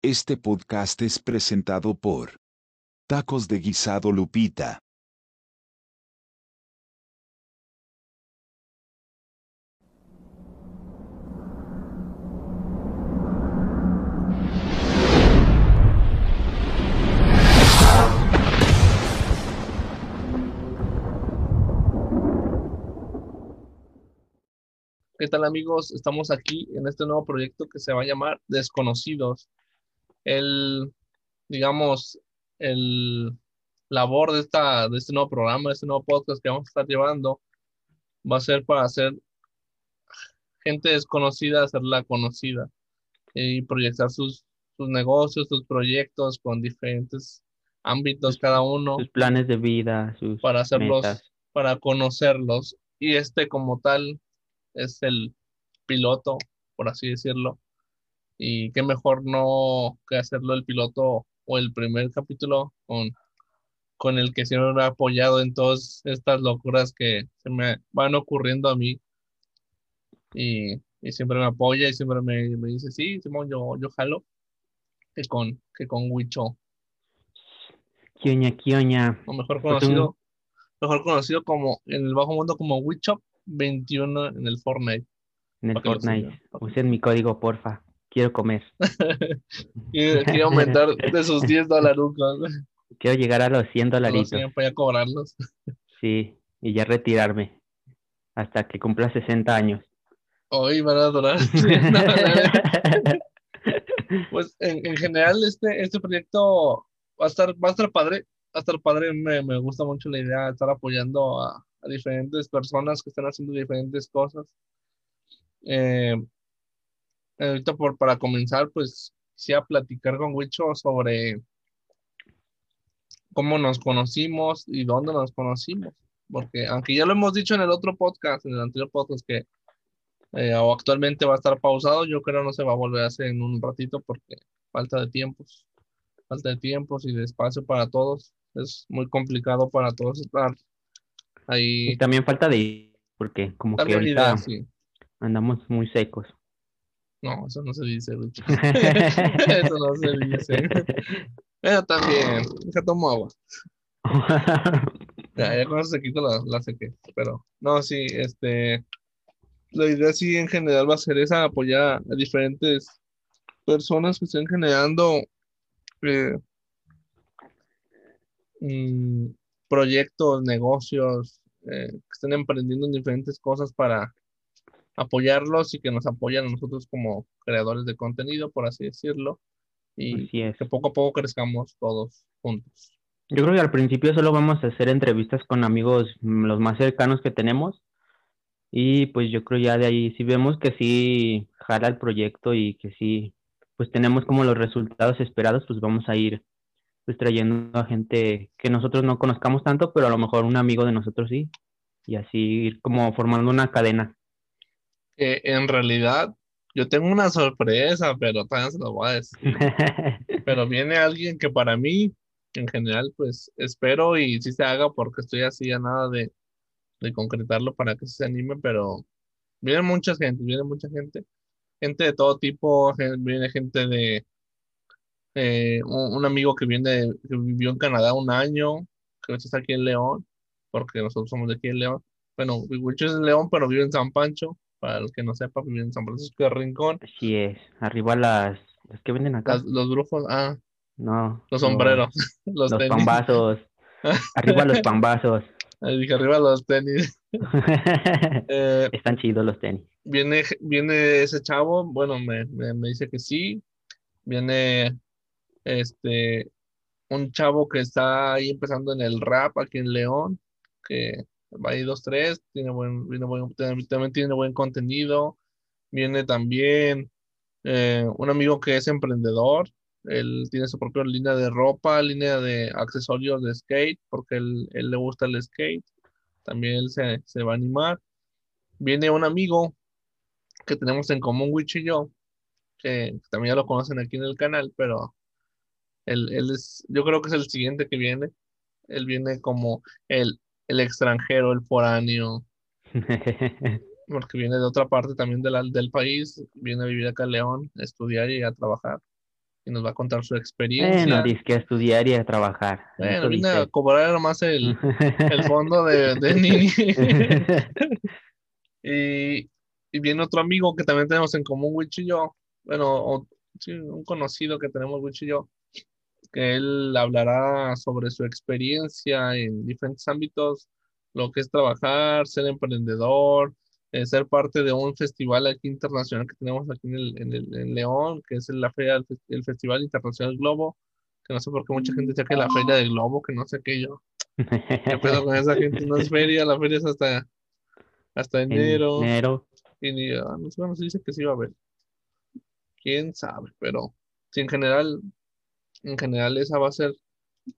Este podcast es presentado por Tacos de Guisado Lupita. ¿Qué tal amigos? Estamos aquí en este nuevo proyecto que se va a llamar Desconocidos. El, digamos, el labor de, esta, de este nuevo programa, de este nuevo podcast que vamos a estar llevando, va a ser para hacer gente desconocida, hacerla conocida y proyectar sus, sus negocios, sus proyectos con diferentes ámbitos cada uno. Sus planes de vida, sus para hacerlos, metas. para conocerlos. Y este como tal es el piloto, por así decirlo. Y qué mejor no que hacerlo el piloto o el primer capítulo con, con el que siempre me ha apoyado en todas estas locuras que se me van ocurriendo a mí. Y, y siempre me apoya y siempre me, me dice, sí, Simón, yo, yo jalo. Que con, que con Wicho, Kioña, kioña. o mejor Pues conocido, mejor conocido como en el bajo mundo como Wichop 21 en el Fortnite. En el Fortnite. Usen mi código, porfa. Quiero comer. Quiere aumentar de sus 10 dólares. Quiero llegar a los 100 No dolaritos. para ya cobrarlos. Sí, y ya retirarme. Hasta que cumpla 60 años. Hoy van a durar. Pues en, en general este, este proyecto va a estar, va a estar padre. Va a estar padre. Me, me gusta mucho la idea de estar apoyando a, a diferentes personas que están haciendo diferentes cosas. Eh, ahorita por, para comenzar, pues quisiera platicar con Wicho sobre cómo nos conocimos y dónde nos conocimos. Porque aunque ya lo hemos dicho en el otro podcast, en el anterior podcast, que eh, o actualmente va a estar pausado, yo creo no se va a volver a hacer en un ratito porque falta de tiempos, falta de tiempos y de espacio para todos. Es muy complicado para todos estar ahí. Y también falta de porque como que ahorita ideas, sí. andamos muy secos. No, eso no se dice, Lucho. Eso no se dice. Pero también, deja tomo agua. Ya, ya con eso se quita la, la sequía. Pero, no, sí, este. La idea sí en general va a ser esa, apoyar a diferentes personas que estén generando eh, mm, proyectos, negocios, eh, que estén emprendiendo en diferentes cosas para apoyarlos y que nos apoyen a nosotros como creadores de contenido, por así decirlo, y Así es. que poco a poco crezcamos todos juntos. Yo creo que al principio solo vamos a hacer entrevistas con amigos mm, los más cercanos que tenemos. Y pues yo creo ya de ahí, si vemos que sí jala el proyecto y que sí, pues tenemos como los resultados esperados, pues vamos a ir pues trayendo a gente que nosotros no conozcamos tanto, pero a lo mejor un amigo de nosotros sí. Y así ir como formando una cadena. Que en realidad yo tengo una sorpresa, pero todavía se lo voy a decir. Pero viene alguien que para mí, en general, pues espero y sí se haga porque estoy así a nada de, de concretarlo para que se anime, pero viene mucha gente, viene mucha gente, gente de todo tipo, viene gente de eh, un, un amigo que viene, que vivió en Canadá un año, que está aquí en León, porque nosotros somos de aquí en León. Bueno, Wicho es de León, pero vive en San Pancho, para el que no sepa, en San Francisco de Rincón. Así es. Arriba las, las que venden acá. Las- los brujos, ah, No. los sombreros, los, Los pambazos. Arriba los pambazos. Ahí dije arriba los tenis. Eh, Están chidos los tenis. viene, viene ese chavo, bueno, me, me, me dice que sí. Viene este un chavo que está ahí empezando en el rap aquí en León, que ahí dos, tres, tiene buen, viene buen- también tiene buen contenido. Viene también eh, un amigo que es emprendedor. Él tiene su propia línea de ropa, línea de accesorios de skate, porque él, él le gusta el skate. También él se, se va a animar. Viene un amigo que tenemos en común, Wich y yo, que también ya lo conocen aquí en el canal, pero él, él es, yo creo que es el siguiente que viene. Él viene como el, el extranjero, el foráneo, porque viene de otra parte también de la- del país, viene a vivir acá en León, a estudiar y a trabajar. y nos va a contar su experiencia. Bueno, dice que a estudiar y a trabajar. Bueno, vine a cobrar nomás el, el fondo de, de Nini. Y, y viene otro amigo que también tenemos en común, Wich y yo. Bueno, o- sí, un conocido que tenemos, Wich y yo, que él hablará sobre su experiencia en diferentes ámbitos, lo que es trabajar, ser emprendedor, eh, ser parte de un festival aquí internacional que tenemos aquí en, el, en, el- en León, que es la feria, el, Fes- el Festival Internacional Globo, que no sé por qué mucha gente dice que la feria del Globo, que no sé qué yo. ¿Qué pedo con esa gente? No es feria, la feria es hasta, hasta En enero. enero. Y ni, ah, no sé, bueno, se dice que sí va a haber. Quién sabe, pero sí, en general, en general esa va a ser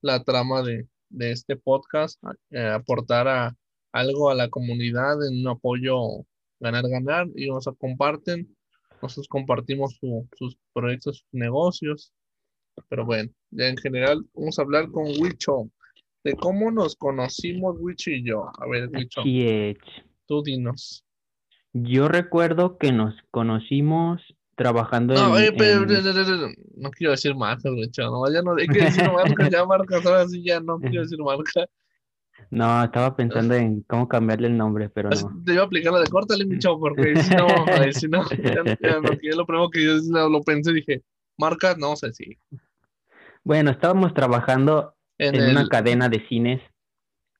la trama de, de este podcast, eh, aportar a, algo a la comunidad en un apoyo ganar-ganar y nos comparten, nosotros compartimos su- sus proyectos, sus negocios, pero bueno, ya en general vamos a hablar con Wicho, de cómo nos conocimos Wicho y yo. A ver, Wicho, tú dinos. Yo recuerdo que nos conocimos trabajando No, en, eh, pero, en- no, no, no, quiero decir marcas, no, ya no, hay que decir marcas, ya marcas, ahora sí ya no quiero decir marca. No, estaba pensando en cómo cambiarle el nombre, pero no. Te iba a aplicar la de córtale, mi chavo, porque si no, si no, ya, ya, porque lo primero que yo lo, pensé, dije, marcas, no sé si. Bueno, estábamos trabajando En en una cadena de cines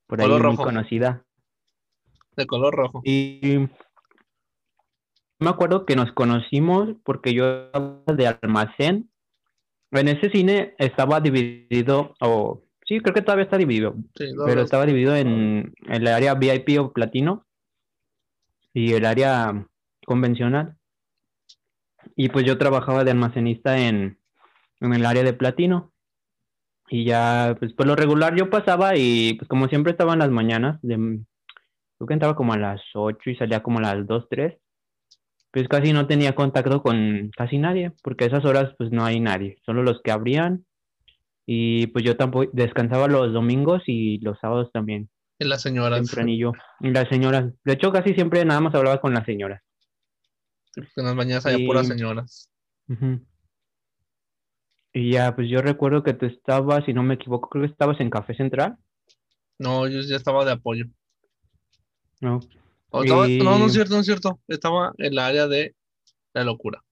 por ahí muy conocida. de color rojo. Y me acuerdo que nos conocimos porque yo estaba de almacén. En ese cine estaba dividido, o sí, creo que todavía está dividido, Sí, no, pero estaba dividido en el área VIP o platino y el área convencional. Y pues yo trabajaba de almacenista en, en el área de platino. Y ya, pues por lo regular yo pasaba y pues como siempre estaba en las mañanas, de, creo que entraba como a las 8 y salía como a las 2, 3. Pues casi no tenía contacto con casi nadie, porque a esas horas pues no hay nadie, solo los que abrían. Y pues yo tampoco descansaba los domingos y los sábados también, y las señoras, tempranillo. Y las señoras, de hecho casi siempre nada más hablaba con las señoras. que en las mañanas había Y- puras señoras. Y ya, pues yo recuerdo que tú estabas, si no me equivoco, creo que estabas en Café Central, No, yo ya estaba de apoyo. ¿no? O estaba- Y- No, no es cierto, no es cierto. Estaba en la área de la locura.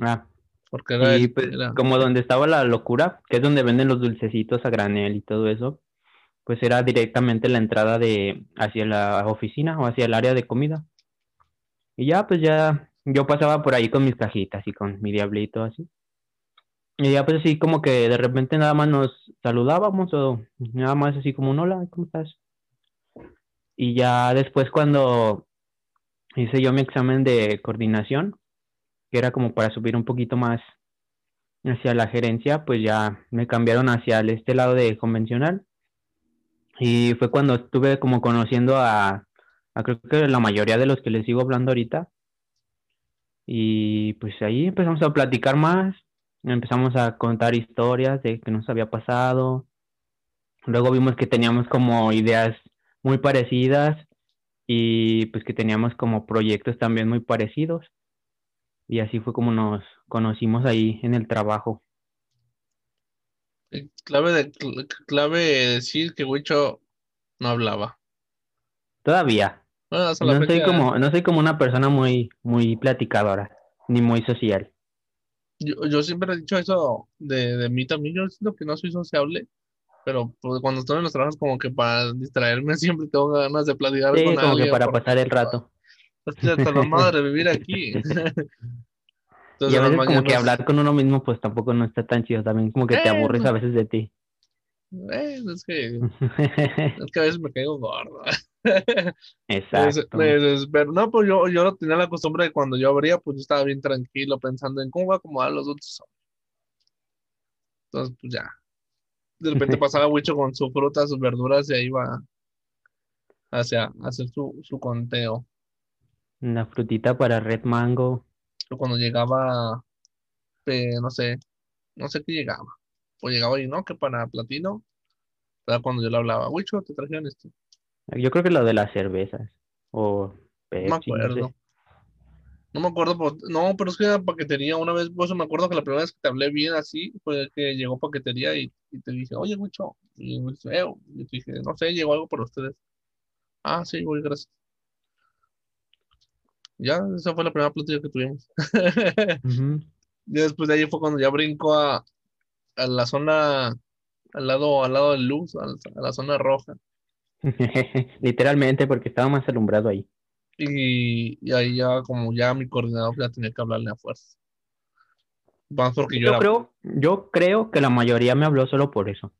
Ah, Porque era, y el- pues era- como donde estaba la locura, que es donde venden los dulcecitos a granel y todo eso, pues era directamente la entrada de hacia la oficina o hacia el área de comida. Y ya, pues ya, yo pasaba por ahí con mis cajitas y con mi diablito así. Y ya pues así como que de repente nada más nos saludábamos o nada más así como un hola, ¿cómo estás? Y ya después cuando hice yo mi examen de coordinación, que era como para subir un poquito más hacia la gerencia, pues ya me cambiaron hacia este lado de convencional. Y fue cuando estuve como conociendo a, a creo que la mayoría de los que les sigo hablando ahorita. Y pues ahí empezamos a platicar más, empezamos a contar historias de que nos había pasado. Luego vimos que teníamos como ideas muy parecidas y pues que teníamos como proyectos también muy parecidos. Y así fue como nos conocimos ahí en el trabajo. eh, clave, de, clave decir que Wicho no hablaba. Todavía. Bueno, No soy como, no soy como una persona muy, muy platicadora, ni muy social. yo, yo siempre he dicho eso de, de mí también. Yo siento que no soy sociable, pero pues, cuando estoy en los trabajos, como que para distraerme, siempre tengo ganas de platicar Sí, con como que alguien. para porque pasar el rato. Estoy hasta la madre vivir aquí. Y Entonces, a en las veces como que hablar con uno mismo pues tampoco no está tan chido, también como que te Eh, aburres no. a veces de ti. eh, es que, es que a veces me caigo gordo. Exacto. me desespero. No, pues yo, yo tenía la costumbre de cuando yo abría, pues yo estaba bien tranquilo pensando en cómo voy a acomodar los otros. Entonces, pues ya. De repente pasaba Wicho con su fruta, sus verduras y ahí iba hacia hacer su, su conteo. Una frutita para Red Mango. Pero cuando llegaba, eh, no sé, no sé qué llegaba. O llegaba y no, que para platino. Era cuando yo le hablaba, Wicho, te trajeron esto. Yo creo que lo de las cervezas. O No me Pepsi, no sé. No me acuerdo, por- no, pero es que era paquetería. Una vez, por eso me acuerdo que la primera vez que te hablé bien así fue que llegó paquetería y, y te dije, oye, Wicho. Y me dice, "Eh", y te dije, no sé, llegó algo para ustedes. Ah, sí, güey, gracias. Ya, esa fue la primera plática que tuvimos. Ujú. Y después de ahí fue cuando ya brinco a, a la zona, al lado, al lado de luz, al- a la zona roja. Literalmente, porque estaba más alumbrado ahí. Y, y ahí ya, como ya mi coordinador ya tenía que hablarle a fuerza. Más porque yo Yo era. creo, yo creo que la mayoría me habló solo por eso.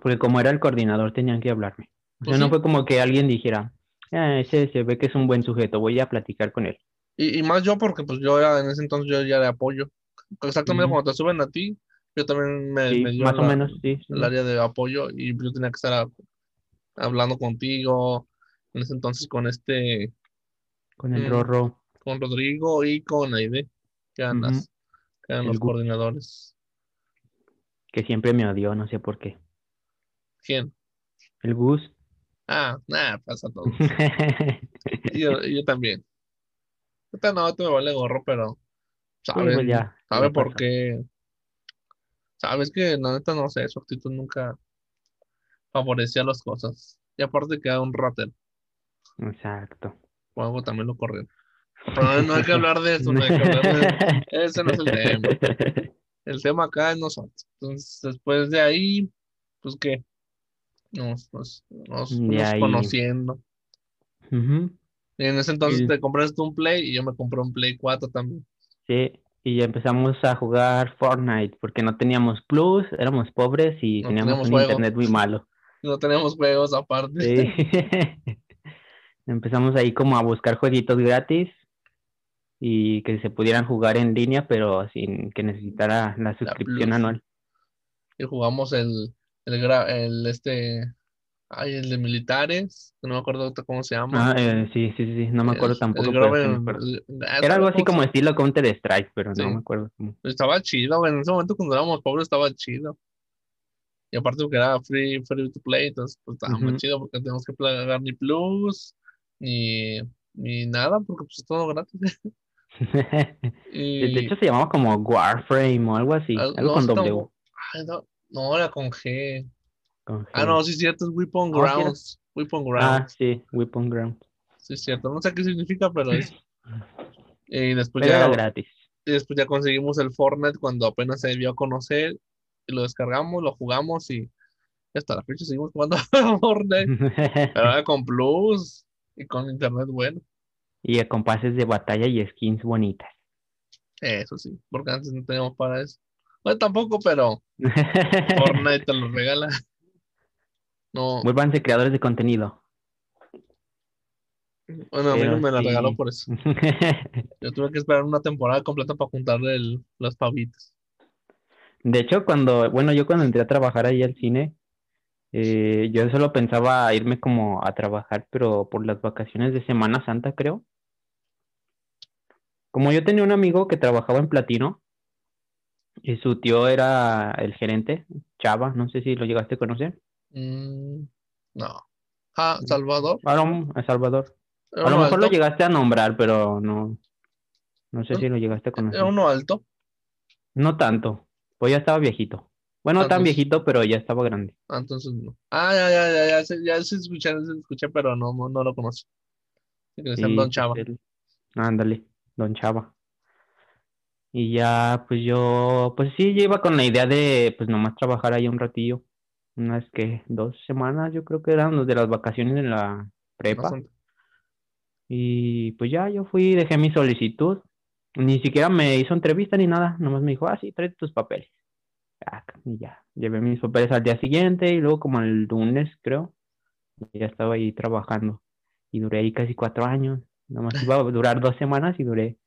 Porque como era el coordinador, tenían que hablarme. O sea, Pues no fue como que alguien dijera, "Ah, ese se ve que es un buen sujeto, voy a platicar con él. Y, y más yo, porque pues yo era, en ese entonces yo ya de apoyo. Exactamente cuando te suben a ti, yo también me, Sí, me dio más o menos, sí. sí. el área de apoyo y yo tenía que estar a- hablando contigo, en ese entonces con este, Con el Mm. Rorro. con Rodrigo y con Aide, que eran, Ujú. las- los Gu. coordinadores. que siempre me odió, no sé por qué. ¿Quién? El Gus. Ah, nada, pasa todo. Yo, yo también. Ahorita no, te me vale gorro, pero sabe, pues ya, sabe por qué. Sabes que la neta no sé, su actitud nunca favorecía las cosas. Y aparte que era un ratero, Exacto. También lo corrieron. Pero no, hay que hablar de eso, no hay que hablar de Ese no es el tema. El tema acá es nosotros. Entonces, después de ahí, pues qué, nos, nos, nos ahí. conociendo. Y en ese entonces Y- te compraste un Play y yo me compré un Play 4 también. Sí, y ya empezamos a jugar Fortnite porque no teníamos plus, éramos pobres y No teníamos teníamos un juego. internet muy malo. No teníamos juegos aparte. Sí. Empezamos ahí como a buscar jueguitos gratis y que se pudieran jugar en línea, pero sin que necesitara la suscripción anual. Y jugamos el, el, este, ay, el de militares, no me acuerdo cómo se llama. Ah, eh, sí, sí, sí, no me acuerdo El- tampoco, el me acuerdo. Era algo ¿cómo así como estilo Counter Strike, pero Sí. no me acuerdo cómo. Estaba chido. En ese momento cuando éramos pobres estaba chido. Y aparte porque era free, free to play, entonces pues estaba muy Ujú. chido porque no tenemos que pagar ni plus, ni, ni nada, porque pues es todo gratis. Y De hecho se llamaba como Warframe o algo así, al- algo no, con W. ay, no, no, era con G. con Ah, G. no, sí es cierto, es Weapon Ah, era. Grounds. Weapon Ah, Grounds. sí, Weapon Ground. Sí es cierto. No sé qué significa, pero es. Y después Pero era ya, gratis. y después ya conseguimos el Fortnite cuando apenas se a conocer. Y lo descargamos, lo jugamos y hasta la fecha seguimos jugando Fortnite. Pero ahora con Plus y con internet bueno. y con pases de batalla y skins bonitas. Eso sí, porque antes no teníamos para eso. Bueno, tampoco, pero Fortnite te lo regala. No, Vuélvanse creadores de contenido. bueno, a mí no me la sí. regaló por eso. Yo tuve que esperar una temporada completa para juntarle el, los pavitos. De hecho, cuando, bueno, yo cuando entré a trabajar ahí al cine, eh, yo solo pensaba irme como a trabajar, pero por las vacaciones de Semana Santa, creo. Como yo tenía un amigo que trabajaba en Platino y su tío era el gerente, Chava, no sé si lo llegaste a conocer. Mm, no. Ah, Salvador. A lo- a Salvador. A lo mejor lo llegaste a nombrar, pero no, no sé si lo llegaste a conocer. Era uno alto. No tanto, pues ya estaba viejito. Bueno, no tan viejito, pero ya estaba grande. Ah, entonces no. Ah, ya, ya, ya, ya, sé- ya, sí escuché, sí escuché, pero no, no, no lo conocí. Sí, Don Chava. Ándale, Don Chava. Y ya, pues yo, pues sí, yo iba con la idea de, pues nomás trabajar ahí un ratillo. Unas que dos semanas, yo creo que eran los de las vacaciones en la prepa. Bastante. Y pues ya, yo fui, dejé mi solicitud. Ni siquiera me hizo entrevista ni nada. Nomás me dijo, ah, sí, trae tus papeles. Y ya, llevé mis papeles al día siguiente y luego como el lunes, creo, ya estaba ahí trabajando. Y duré ahí casi cuatro años. Nomás iba a durar dos semanas y duré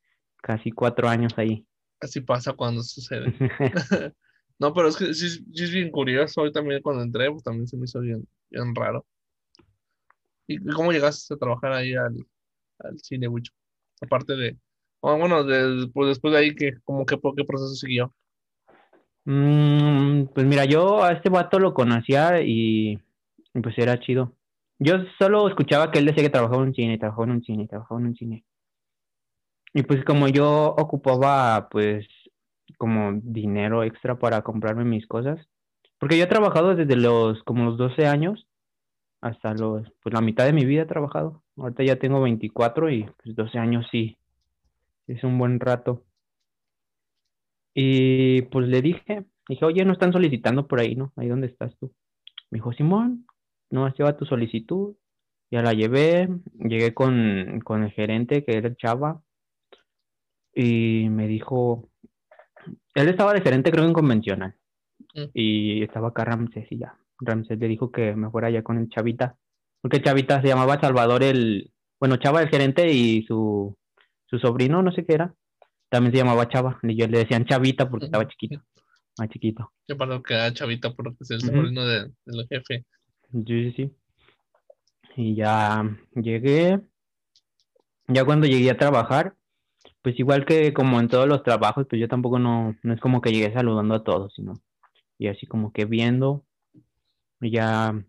casi cuatro años ahí. Así pasa cuando sucede. No, pero es que sí, sí es bien curioso. Hoy también cuando entré, pues también se me hizo bien, bien raro. ¿Y cómo llegaste a trabajar ahí al, al cine, Wicho? Aparte de, bueno, de- pues después de ahí, ¿qué, como que, por qué proceso siguió? Mm, pues mira, yo a este vato lo conocía y pues era chido. Yo solo escuchaba que él decía que trabajaba en un cine, trabajaba en un cine, trabajaba en un cine. y pues como yo ocupaba pues como dinero extra para comprarme mis cosas, porque yo he trabajado desde los como los 12 años hasta los, pues la mitad de mi vida he trabajado. Ahorita ya tengo 24 y pues 12 años sí, es un buen rato. Y pues le dije, dije, oye, no están solicitando por ahí, ¿no? Ahí donde estás tú. Me dijo, Simón, no, lleva tu solicitud. Ya la llevé, llegué con, con el gerente que era el Chava y me dijo, él estaba de gerente creo en convencional Mm. y estaba acá Ramsés y ya. Ramsés le dijo que me fuera allá con el Chavita, porque Chavita se llamaba Salvador el, bueno, Chava el gerente y su, su sobrino, no sé qué era, también se llamaba Chava, y yo le decían Chavita porque estaba chiquito, más chiquito. Yo para que era chavita porque es el sobrino de- del jefe. Sí, sí, sí. Y ya llegué. Ya cuando llegué a trabajar, pues igual que como en todos los trabajos, pues yo tampoco no, no es como que llegué saludando a todos, sino y así como que viendo, y ya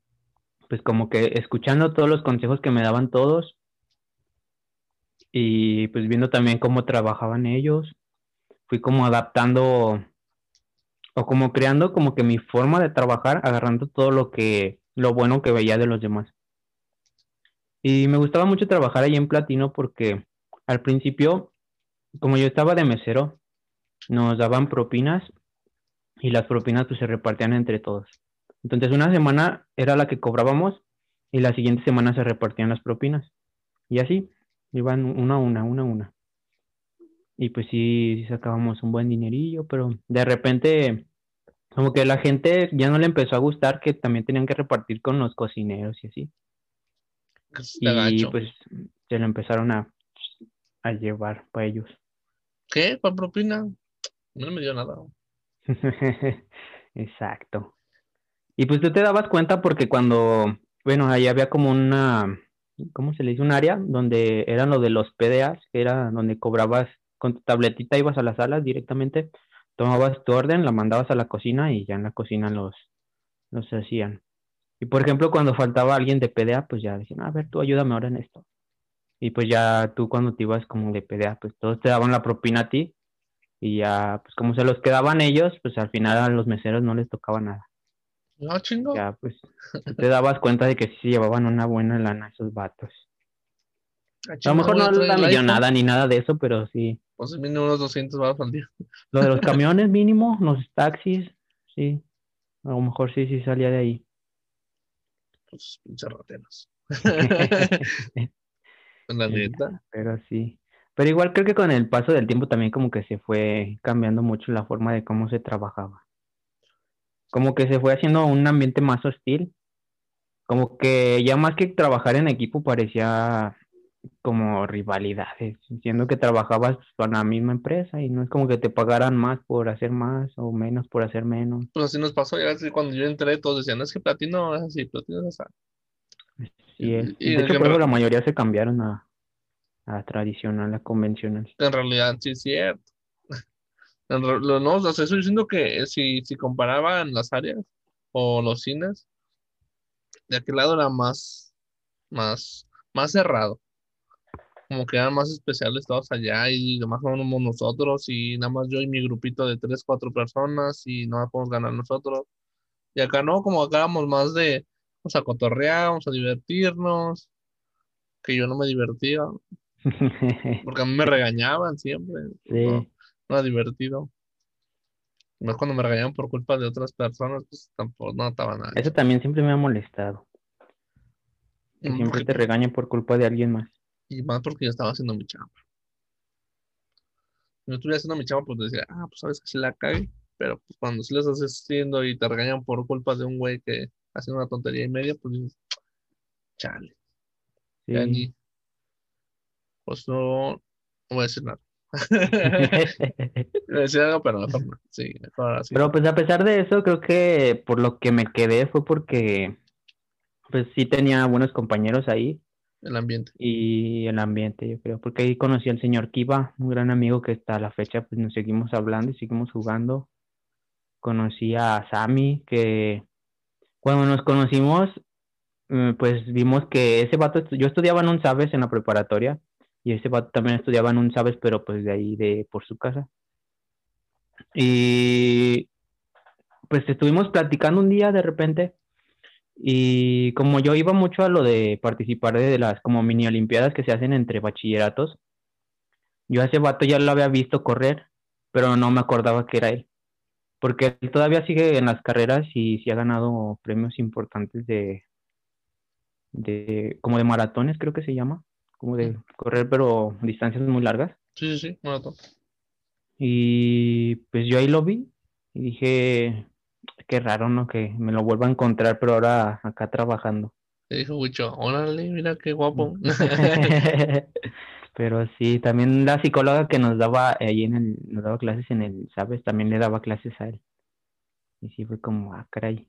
pues como que escuchando todos los consejos que me daban todos y pues viendo también cómo trabajaban ellos, fui como adaptando o como creando como que mi forma de trabajar, agarrando todo lo que, lo bueno que veía de los demás. Y me gustaba mucho trabajar ahí en Platino porque al principio, como yo estaba de mesero, nos daban propinas y las propinas pues se repartían entre todos. Entonces una semana era la que cobrábamos y la siguiente semana se repartían las propinas. Y así, iban una a una, una a una. Y pues sí, sí sacábamos un buen dinerillo, pero de repente como que la gente ya no le empezó a gustar que también tenían que repartir con los cocineros y así. Y pues se lo empezaron a, a llevar para ellos. ¿Qué? ¿Para propina? No me dio nada. Exacto. Y pues tú te dabas cuenta porque cuando, bueno, ahí había como una, ¿cómo se le dice? Un área donde eran lo de los PDAs, que era donde cobrabas con tu tabletita, ibas a las salas directamente, tomabas tu orden, la mandabas a la cocina y ya en la cocina los, los hacían. Y por ejemplo, cuando faltaba alguien de PDA, pues ya decían, a ver, tú ayúdame ahora en esto. Y pues ya tú cuando te ibas como de PDA, pues todos te daban la propina a ti y ya, pues como se los quedaban ellos, pues al final a los meseros no les tocaba nada. No, chingo. Ya, pues te dabas cuenta de que sí llevaban una buena lana esos vatos. Ah, A lo mejor no traer la millonada ni nada de eso, pero sí. Pues mínimo unos 200 baros al día. Lo de los camiones mínimo, los taxis, sí. A lo mejor sí, sí salía de ahí. Pues pinches rateros. La neta. Pero sí. Pero igual creo que con el paso del tiempo también como que se fue cambiando mucho la forma de cómo se trabajaba. Como que se fue haciendo un ambiente más hostil. Como que ya más que trabajar en equipo parecía como rivalidades, siendo que trabajabas para la misma empresa y no es como que te pagaran más por hacer más o menos por hacer menos. Pues así nos pasó. Ya cuando yo entré, todos decían, es que platino es así, platino es así. Sí es. Y- de hecho, que por eso la mayoría se cambiaron a, a tradicional, a convencional. En realidad, sí es cierto. No, o sea, estoy diciendo que si, si comparaban las áreas o los cines, de aquel lado era más, más, más cerrado. Como que eran más especiales todos allá y nomás somos nosotros y nada más yo y mi grupito de tres, cuatro personas y no podemos ganar nosotros. Y acá no, como acá éramos más de, vamos a cotorrear, vamos a divertirnos, que yo no me divertía, porque a mí me regañaban siempre. Sí. No, no era divertido. Más cuando me regañaban por culpa de otras personas, pues tampoco no estaba nada. Eso también siempre me ha molestado. Que siempre porque- te regañen por culpa de alguien más. Y más porque yo estaba haciendo mi chamba. Si no estuviera haciendo mi chamba, pues decía, ah, pues sabes que sí la cagué. Pero pues cuando sí lo estás haciendo y te regañan por culpa de un güey que hace una tontería y media, pues dices, chale, ya Sí. ni. Pues no, no voy a decir nada. Algo, pero mejor no. Sí, mejor así. Pero pues a pesar de eso, creo que por lo que me quedé fue porque pues sí tenía buenos compañeros ahí El ambiente. y el ambiente, yo creo, porque ahí conocí al señor Kiva, un gran amigo que hasta la fecha pues nos seguimos hablando y seguimos jugando. Conocí a Sammy, que cuando nos conocimos, eh, pues vimos que ese vato, yo estudiaba en un Sabes en la preparatoria Y ese vato también estudiaba en un Sabes, pero pues de ahí, de por su casa. Y pues estuvimos platicando un día de repente. Y como yo iba mucho a lo de participar de las como mini olimpiadas que se hacen entre bachilleratos, yo a ese vato ya lo había visto correr, pero no me acordaba que era él. Porque él todavía sigue en las carreras y sí ha ganado premios importantes de, de como de maratones, creo que se llama, como de correr, pero distancias muy largas. Sí, sí, sí, maratón. Y pues yo ahí lo vi y dije, qué raro, ¿no? Que me lo vuelva a encontrar, pero ahora acá trabajando. Le dijo Wicho, órale, mira qué guapo. Pero sí, también la psicóloga que nos daba ahí en el, nos daba clases en el, ¿sabes? También le daba clases a él. Y sí fue como, ah, caray.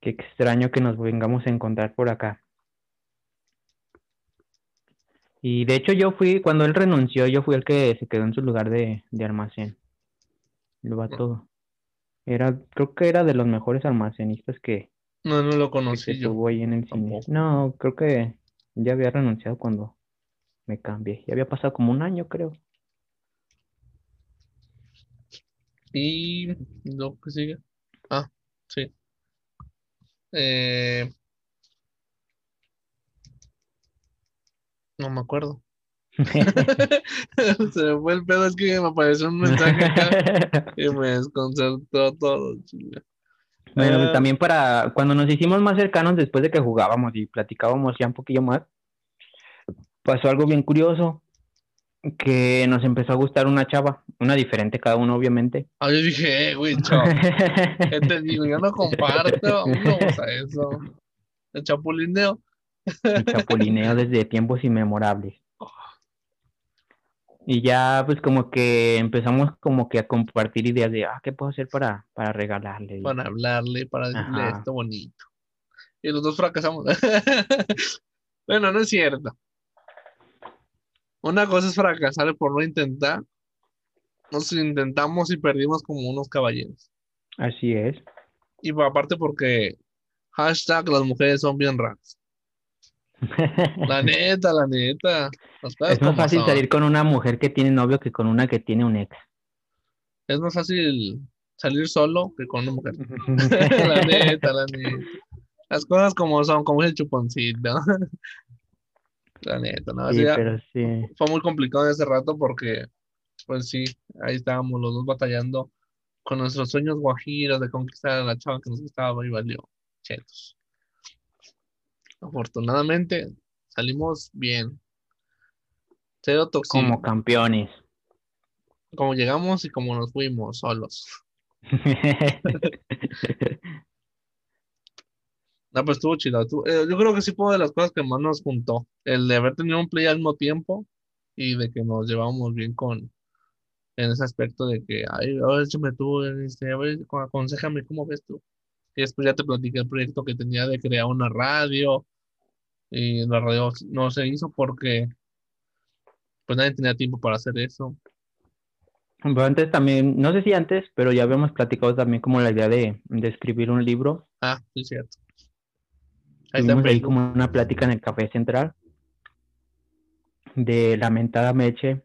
Qué extraño que nos vengamos a encontrar por acá. Y de hecho yo fui, cuando él renunció, yo fui el que se quedó en su lugar de, de almacén. Lo va todo. Era, creo que era de los mejores almacenistas que, No, no lo conocí yo. ahí en el cine. No, creo que ya había renunciado cuando me cambié. Ya había pasado como un año, creo. Y lo que sigue. Ah, sí. Eh, no me acuerdo. Se me fue el pedo, es que me apareció un mensaje acá y me desconcertó todo. Bueno, también para cuando nos hicimos más cercanos después de que jugábamos y platicábamos ya un poquillo más, pasó algo bien curioso, que nos empezó a gustar una chava, una diferente cada uno, obviamente. Ah, yo dije, eh, güey, chao. ¿Qué te digo? Yo no comparto, no me gusta eso. El chapulineo. Y chapulineo desde tiempos inmemorables. Y ya pues como que empezamos como que a compartir ideas de, ah, ¿qué puedo hacer para, para regalarle? Para hablarle, para decirle Ajá. esto bonito. Y los dos fracasamos. Bueno, no es cierto. Una cosa es fracasar por no intentar. Nos intentamos y perdimos como unos caballeros. Así es. Y aparte porque hashtag las mujeres son bien raras. La neta, la neta. Es más fácil son. salir con una mujer que tiene novio que con una que tiene un ex. Es más fácil salir solo que con una mujer. La neta, la neta. Las cosas como son, como es el chuponcito. La neta, ¿no? Sí, pero sí. fue muy complicado ese rato porque, pues sí, ahí estábamos los dos batallando con nuestros sueños guajiros de conquistar a la chava que nos gustaba y valió chetos. Afortunadamente salimos bien. Cero toxicidad. Como campeones. Como llegamos y como nos fuimos solos. No, pues estuvo chido. estuvo- eh, yo creo que sí fue de las cosas que más nos juntó. El de haber tenido un play al mismo tiempo y de que nos llevábamos bien con en ese aspecto de que, ay, a ver, tú, este, a ver, co- aconsejame, ¿cómo ves tú? Y después ya te platiqué el proyecto que tenía de crear una radio y la radio no se hizo porque pues nadie tenía tiempo para hacer eso. Pero antes también, no sé si antes, pero ya habíamos platicado también como la idea de, de escribir un libro. Ah, sí, cierto. Ahí está Tuvimos ahí como una plática en el Café Central de la mentada Meche.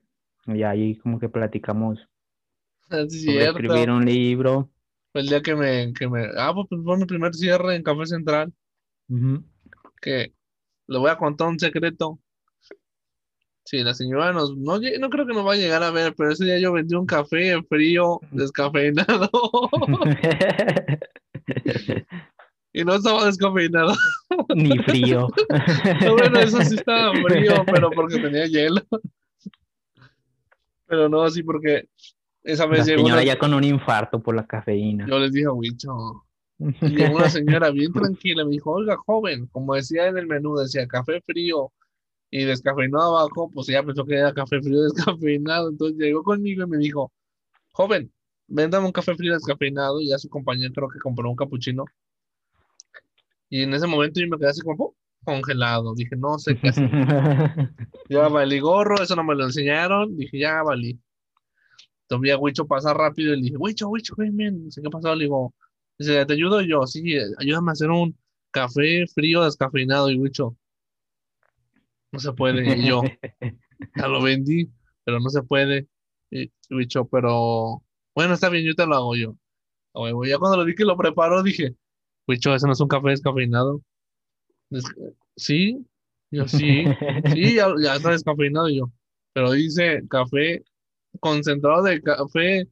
Y ahí como que platicamos Ah, sí, es sobre cierto. escribir un libro. Fue el día que me, que me, ah, pues fue mi primer cierre en Café Central, que le voy a contar un secreto. Sí, la señora nos, no, no creo que nos va a llegar a ver, pero ese día yo vendí un café frío, descafeinado, y no estaba descafeinado. Ni frío. No, bueno, eso sí estaba frío, pero porque tenía hielo. Pero no, sí, porque esa La vez llegó señora una- ya con un infarto por la cafeína. yo les dije Wicho, llegó una señora bien tranquila, me dijo, oiga, joven, como decía en el menú, decía café frío y descafeinado abajo, pues ella pensó que era café frío descafeinado. Entonces llegó conmigo y me dijo, joven, véndame un café frío descafeinado. Y ya su compañero creo que compró un capuchino. Y en ese momento yo me quedé así como congelado. Dije, no sé qué hacer. Ya valí gorro, eso no me lo enseñaron. Dije, ya valí. Entonces vi a Huicho pasar rápido y le dije, Huicho, Huicho, ven, ven. No sé qué pasó. Le digo, dice, ¿te ayudo yo? Sí, ayúdame a hacer un café frío descafeinado. Y Huicho, no se puede. Y yo, ya lo vendí, pero no se puede. Y Wicho, pero bueno, está bien, yo te lo hago yo. Ya cuando lo vi que lo preparó, dije, Wicho, eso no es un café descafeinado. Des- Sí, yo sí, sí, ya, ya está descafeinado y yo. Pero dice café concentrado de café,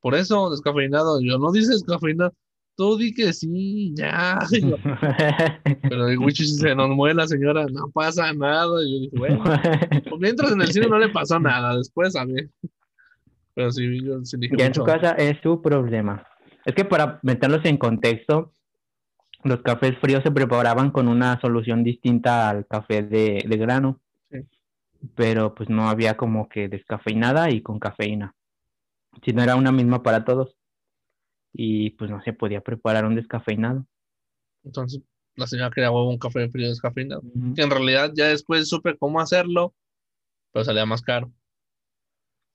por eso descafeinado. Yo no dice descafeinado. Tú di que sí, ya. Yo, pero el Wicho si se nos muere la señora, no pasa nada. Y yo dije, bueno, pues mientras en el cine no le pasó nada, después a ver. Pero sí, yo sí dije, Ya en su "Wicho, casa es su problema. Es que para meterlos en contexto, los cafés fríos se preparaban con una solución distinta al café de, de grano. Pero pues no había como que descafeinada y con cafeína. Sino era una misma para todos. Y pues no se podía preparar un descafeinado. Entonces la señora quería huevo un café frío descafeinado. Que en realidad ya después supe cómo hacerlo, pero salía más caro.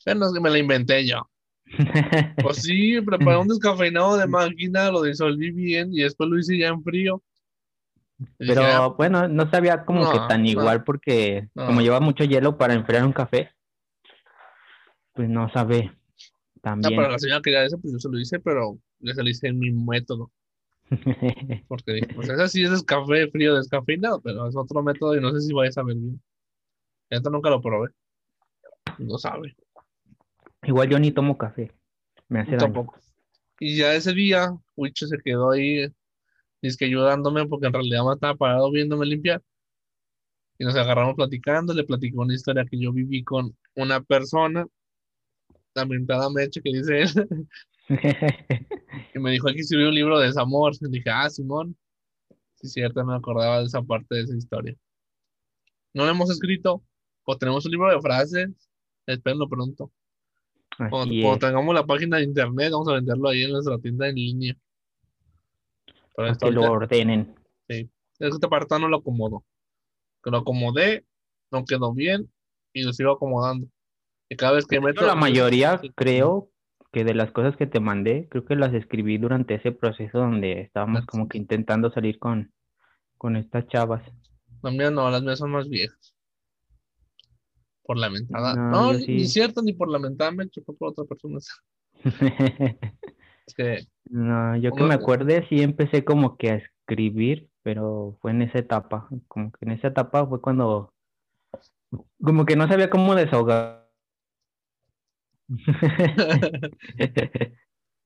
Pero no es que me la inventé yo. Pues sí, preparé un descafeinado de máquina, lo disolví bien y después lo hice ya en frío. Pero "Ah, bueno, no sabía como que No, tan no. igual porque No. como lleva mucho hielo para enfriar un café, pues no sabe tan no, pero la señora quería eso, pues yo se lo hice, pero yo se lo hice en mi método. Porque pues ese sí es café frío descafeinado, pero es otro método y no sé si vaya a saber bien. Esto nunca lo probé. No sabe. Igual yo ni tomo café. Me hace Yo daño. tampoco. Y ya ese día, Wicho se quedó ahí, que ayudándome, porque en realidad me estaba parado viéndome limpiar. Y nos agarramos platicando, le platicó una historia que yo viví con una persona, lamentablemente, que dice él, y me dijo, aquí escribí un libro de desamor. Y dije, ah, Simón, sí, cierto, me acordaba de esa parte de esa historia. No lo hemos escrito, o tenemos un libro de frases, espérenlo pronto. Cuando, cuando es. tengamos la página de internet, vamos a venderlo ahí en nuestra tienda en línea. Pero que lo ordenen. este apartado no lo acomodo. Que lo acomodé, no quedó bien y lo sigo acomodando. Y cada vez que Yo meto. la mayoría Sí. creo que de las cosas que te mandé, creo que las escribí durante ese proceso donde estábamos como sí. que intentando salir con, con estas chavas. Las mías no, las mías son más viejas. Por lamentada. No, No, yo ni, ni sí. cierto, ni por lamentada me chocó por otra persona. Es que No, yo que me acuerde, sí empecé como que a escribir, pero fue en esa etapa, como que en esa etapa fue cuando, como que no sabía cómo desahogar.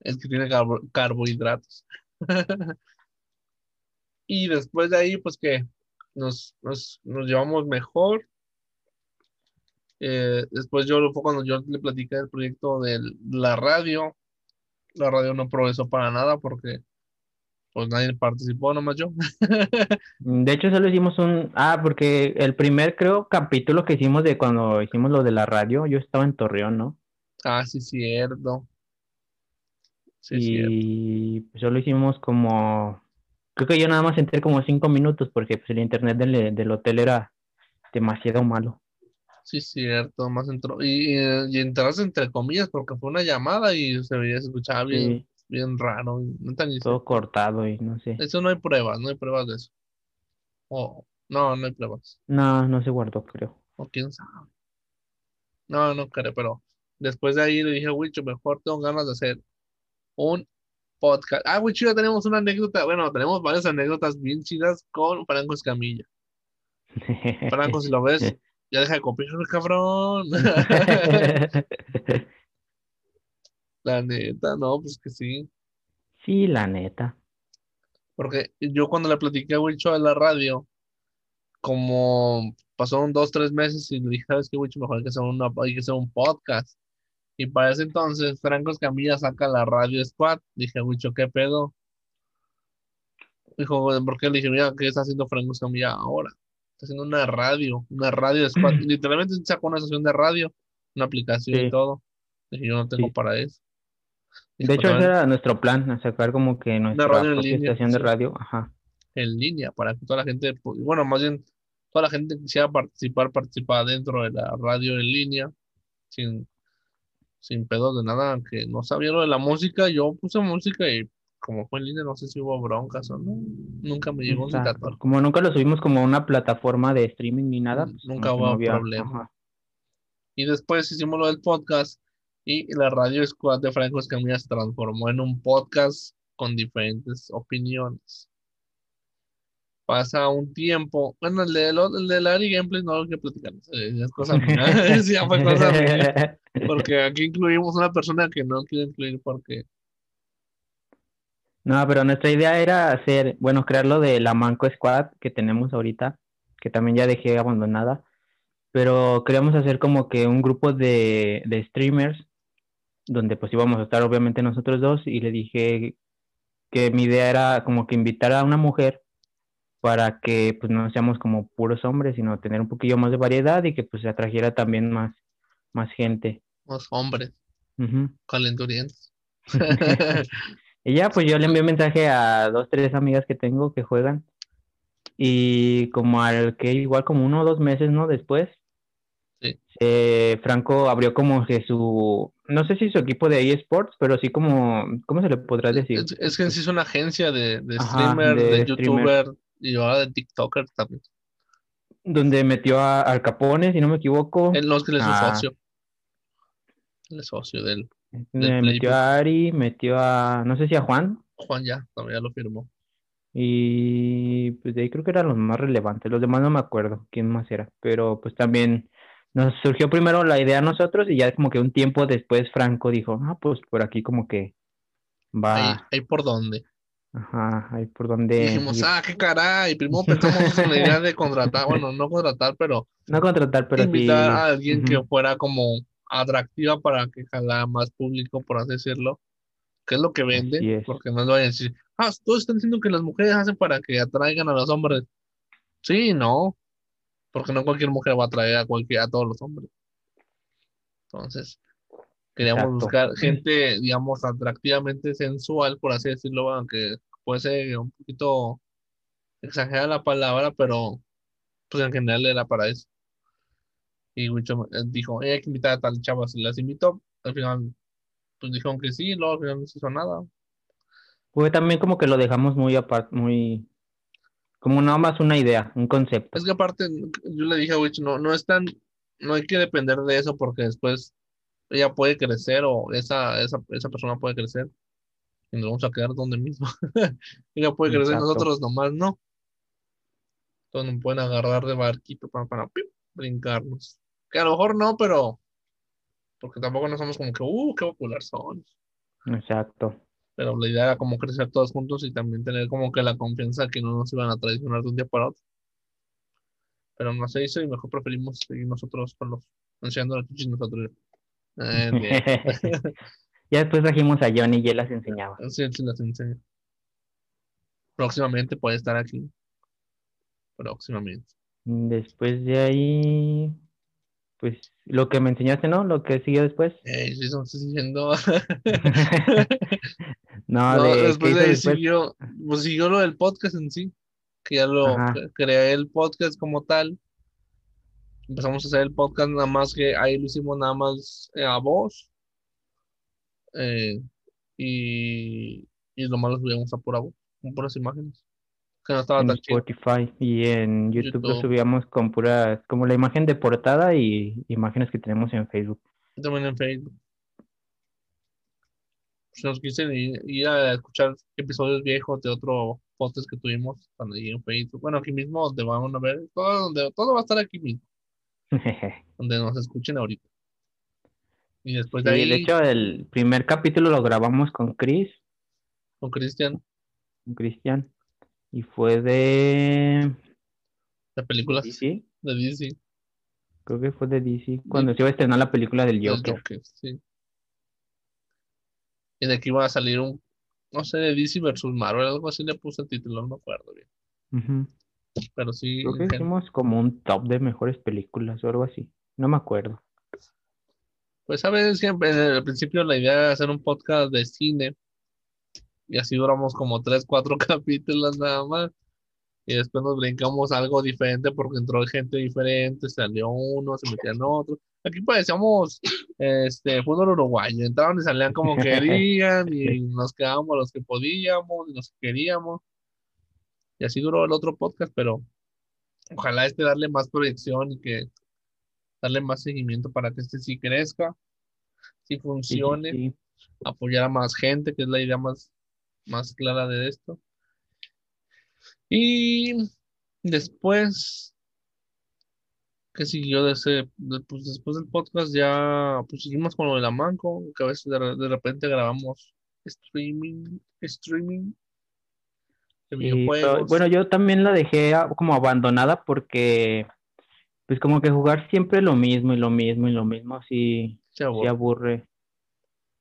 es que tiene carbo- carbohidratos. y después de ahí, pues que nos, nos, nos llevamos mejor. Eh, después yo fue cuando yo le platiqué del proyecto de la radio. La radio no progresó para nada porque pues nadie participó, nomás yo. De hecho, solo hicimos un, ah, porque el primer, creo, capítulo que hicimos de cuando hicimos lo de la radio, yo estaba en Torreón, ¿no? Ah, sí, cierto. Sí, cierto. y pues, solo hicimos como, creo que yo nada más entré como cinco minutos porque pues, el internet del, del hotel era demasiado malo. Sí, cierto, más entró. Y, y, y entraste entre comillas porque fue una llamada y se veía, se escuchaba bien, Sí, bien raro. No tan todo cortado y no sé. Eso no hay pruebas, no hay pruebas de eso. O no, no hay pruebas. No, no se guardó, creo. O quién sabe. No, no creo, pero después de ahí le dije Wicho, mejor tengo ganas de hacer un podcast. Ah, Wicho, ya tenemos una anécdota. Bueno, tenemos varias anécdotas bien chidas con Franco Escamilla. Franco, si lo ves, ya deja de copiarme, cabrón. La neta, no, pues que sí. Sí, la neta. Porque yo cuando le platiqué a Wicho de la radio, como pasaron dos, tres meses y le dije, ¿sabes qué, Wicho? Mejor hay que hacer, una, hay que hacer un podcast. Y para ese entonces, Franco Escamilla saca la radio Squad. Dije, Wicho, ¿qué pedo? Dijo, ¿por qué? Le dije, mira, ¿qué está haciendo Franco Escamilla ahora? Está haciendo una radio, una radio. Y literalmente sacó una estación de radio, una aplicación y todo. Dije, yo no tengo Sí. para eso. De hecho, ese "También era nuestro plan, sacar como que nuestra radio en línea, estación de radio. Ajá. en línea para que toda la gente, bueno, más bien toda la gente que quisiera participar, participa dentro de la radio en línea, sin, sin pedos de nada, que no sabía lo de la música, yo puse música y como fue en línea, no sé si hubo broncas o no. Nunca me llegó un citatorio. Como nunca lo subimos como una plataforma de streaming ni nada. Pues, nunca hubo había- problema. ajá. Y después hicimos lo del podcast y la radio Squad de Franco Escamilla se transformó en un podcast con diferentes opiniones. Pasa un tiempo, bueno, el de, lo- el de Larry Gameplay no lo que platicar, eh, es cosa mía, ya fue cosa mía, porque aquí incluimos una persona que no quiero incluir porque No, pero nuestra idea era hacer, bueno, crear lo de la Manco Squad que tenemos ahorita, que también ya dejé abandonada, pero queríamos hacer como que un grupo de, de streamers, donde pues íbamos a estar obviamente nosotros dos, y le dije que mi idea era como que invitar a una mujer para que pues no seamos como puros hombres, sino tener un poquillo más de variedad y que pues se atrajera también más, más gente. los hombres calenturientos. Y ya, pues yo le envié mensaje a dos, tres amigas que tengo que juegan. Y como al que igual como uno o dos meses, ¿no? Después, Sí. eh, Franco abrió como que su, no sé si su equipo de eSports, pero sí como, ¿cómo se le podrá decir? Es, es que en sí es una agencia de, de Ajá, streamer, de de, streamer. youtuber y ahora de TikToker también. Donde metió a Al Capone, si no me equivoco. Él no es que él es un Ah. socio. Él es socio del Eh, del metió a Ari, metió a, no sé si a Juan. Juan ya, también ya lo firmó. Y pues de ahí creo que eran los más relevantes. Los demás no me acuerdo quién más era. Pero pues también nos surgió primero la idea a nosotros y ya como que un tiempo después Franco dijo, ah, pues por aquí como que va, ahí por donde. ajá, ahí por Y donde... dijimos, ir". ah, qué caray. Primero pensamos en la idea de contratar, bueno, no contratar, pero No contratar, pero sí... invitar a alguien que fuera como atractiva para que jalara más público, por así decirlo. Que es lo que Así vende, es. porque no lo vayan a decir, ah, todos están diciendo que las mujeres hacen para que atraigan a los hombres. Sí, no, porque no cualquier mujer va a atraer a cualquier, a todos los hombres. Entonces, queríamos Exacto. buscar gente, digamos, atractivamente sensual, por así decirlo, aunque puede ser un poquito exagerada la palabra, pero pues en general era para eso. Y Wicho eh, dijo, "Eh, hay que invitar a tal chava, se las invitó. Al final, pues dijeron que sí, luego al final no se hizo nada. Fue también como que lo dejamos muy aparte, muy... Como nada más una idea, un concepto. Es que aparte, yo le dije a Witch, no, no es tan, no hay que depender de eso porque después ella puede crecer o esa, esa, esa persona puede crecer y nos vamos a quedar donde mismo. ella puede crecer, Exacto. nosotros nomás no. Entonces nos pueden agarrar de barquito para, para brincarnos. Que a lo mejor no, pero porque tampoco no somos como que, uh, qué popular son. Exacto. Pero la idea era como crecer todos juntos y también tener como que la confianza que no nos iban a traicionar de un día para otro. Pero no se hizo y mejor preferimos seguir nosotros con los enseñando las chichis nosotros. Eh, ya después trajimos a Johnny y él las enseñaba. Sí, sí las enseño. Próximamente puede estar aquí. Próximamente. Después de ahí, pues lo que me enseñaste, ¿no? Lo que siguió después. Eh, sí, estamos diciendo. no, No, de ¿qué después de después? siguió, pues siguió lo del podcast en sí, que ya lo cre- creé el podcast como tal. Empezamos a hacer el podcast nada más que ahí lo hicimos nada más eh, a voz. eh, y, y lo más lo subíamos a pura voz, con puras imágenes. Que no estaba en tan chido. Spotify y en YouTube, lo subíamos con puras, como la imagen de portada y imágenes que tenemos en Facebook. También en Facebook. Si nos quisen ir, ir a escuchar episodios viejos de otro podcast que tuvimos, están ahí en Facebook. Bueno, aquí mismo donde van a ver, todo, donde, todo va a estar aquí mismo, donde nos escuchen ahorita. Y después de Sí, ahí, de hecho, el primer capítulo lo grabamos con Chris, con Cristian, con Cristian, y fue de de películas DC, de DC, creo que fue de DC, cuando se iba a estrenar la película del Joker. Joker, sí. Y de aquí iba a salir un, no sé, de DC versus Marvel, algo así le puse el título, no me acuerdo bien. Pero sí, Creo que en hicimos como un top de mejores películas o algo así. No me acuerdo. Pues sabes, siempre en el principio la idea era hacer un podcast de cine y así duramos como tres, cuatro capítulos nada más y después nos brincamos algo diferente porque entró gente diferente, salió uno, se metían otros aquí parecíamos este, fútbol uruguayo. Entraban y salían como querían y nos quedábamos los que podíamos y los que queríamos. Y así duró el otro podcast, pero ojalá este darle más proyección y que darle más seguimiento para que este sí crezca, sí funcione, apoyar a más gente, que es la idea más, más clara de esto. Y después, ¿qué siguió de ese? pues después del podcast ya pues seguimos con lo de la Manco, que a veces de, repente grabamos streaming, streaming bueno, yo también la dejé como abandonada porque pues como que jugar siempre lo mismo y lo mismo y lo mismo así se aburre.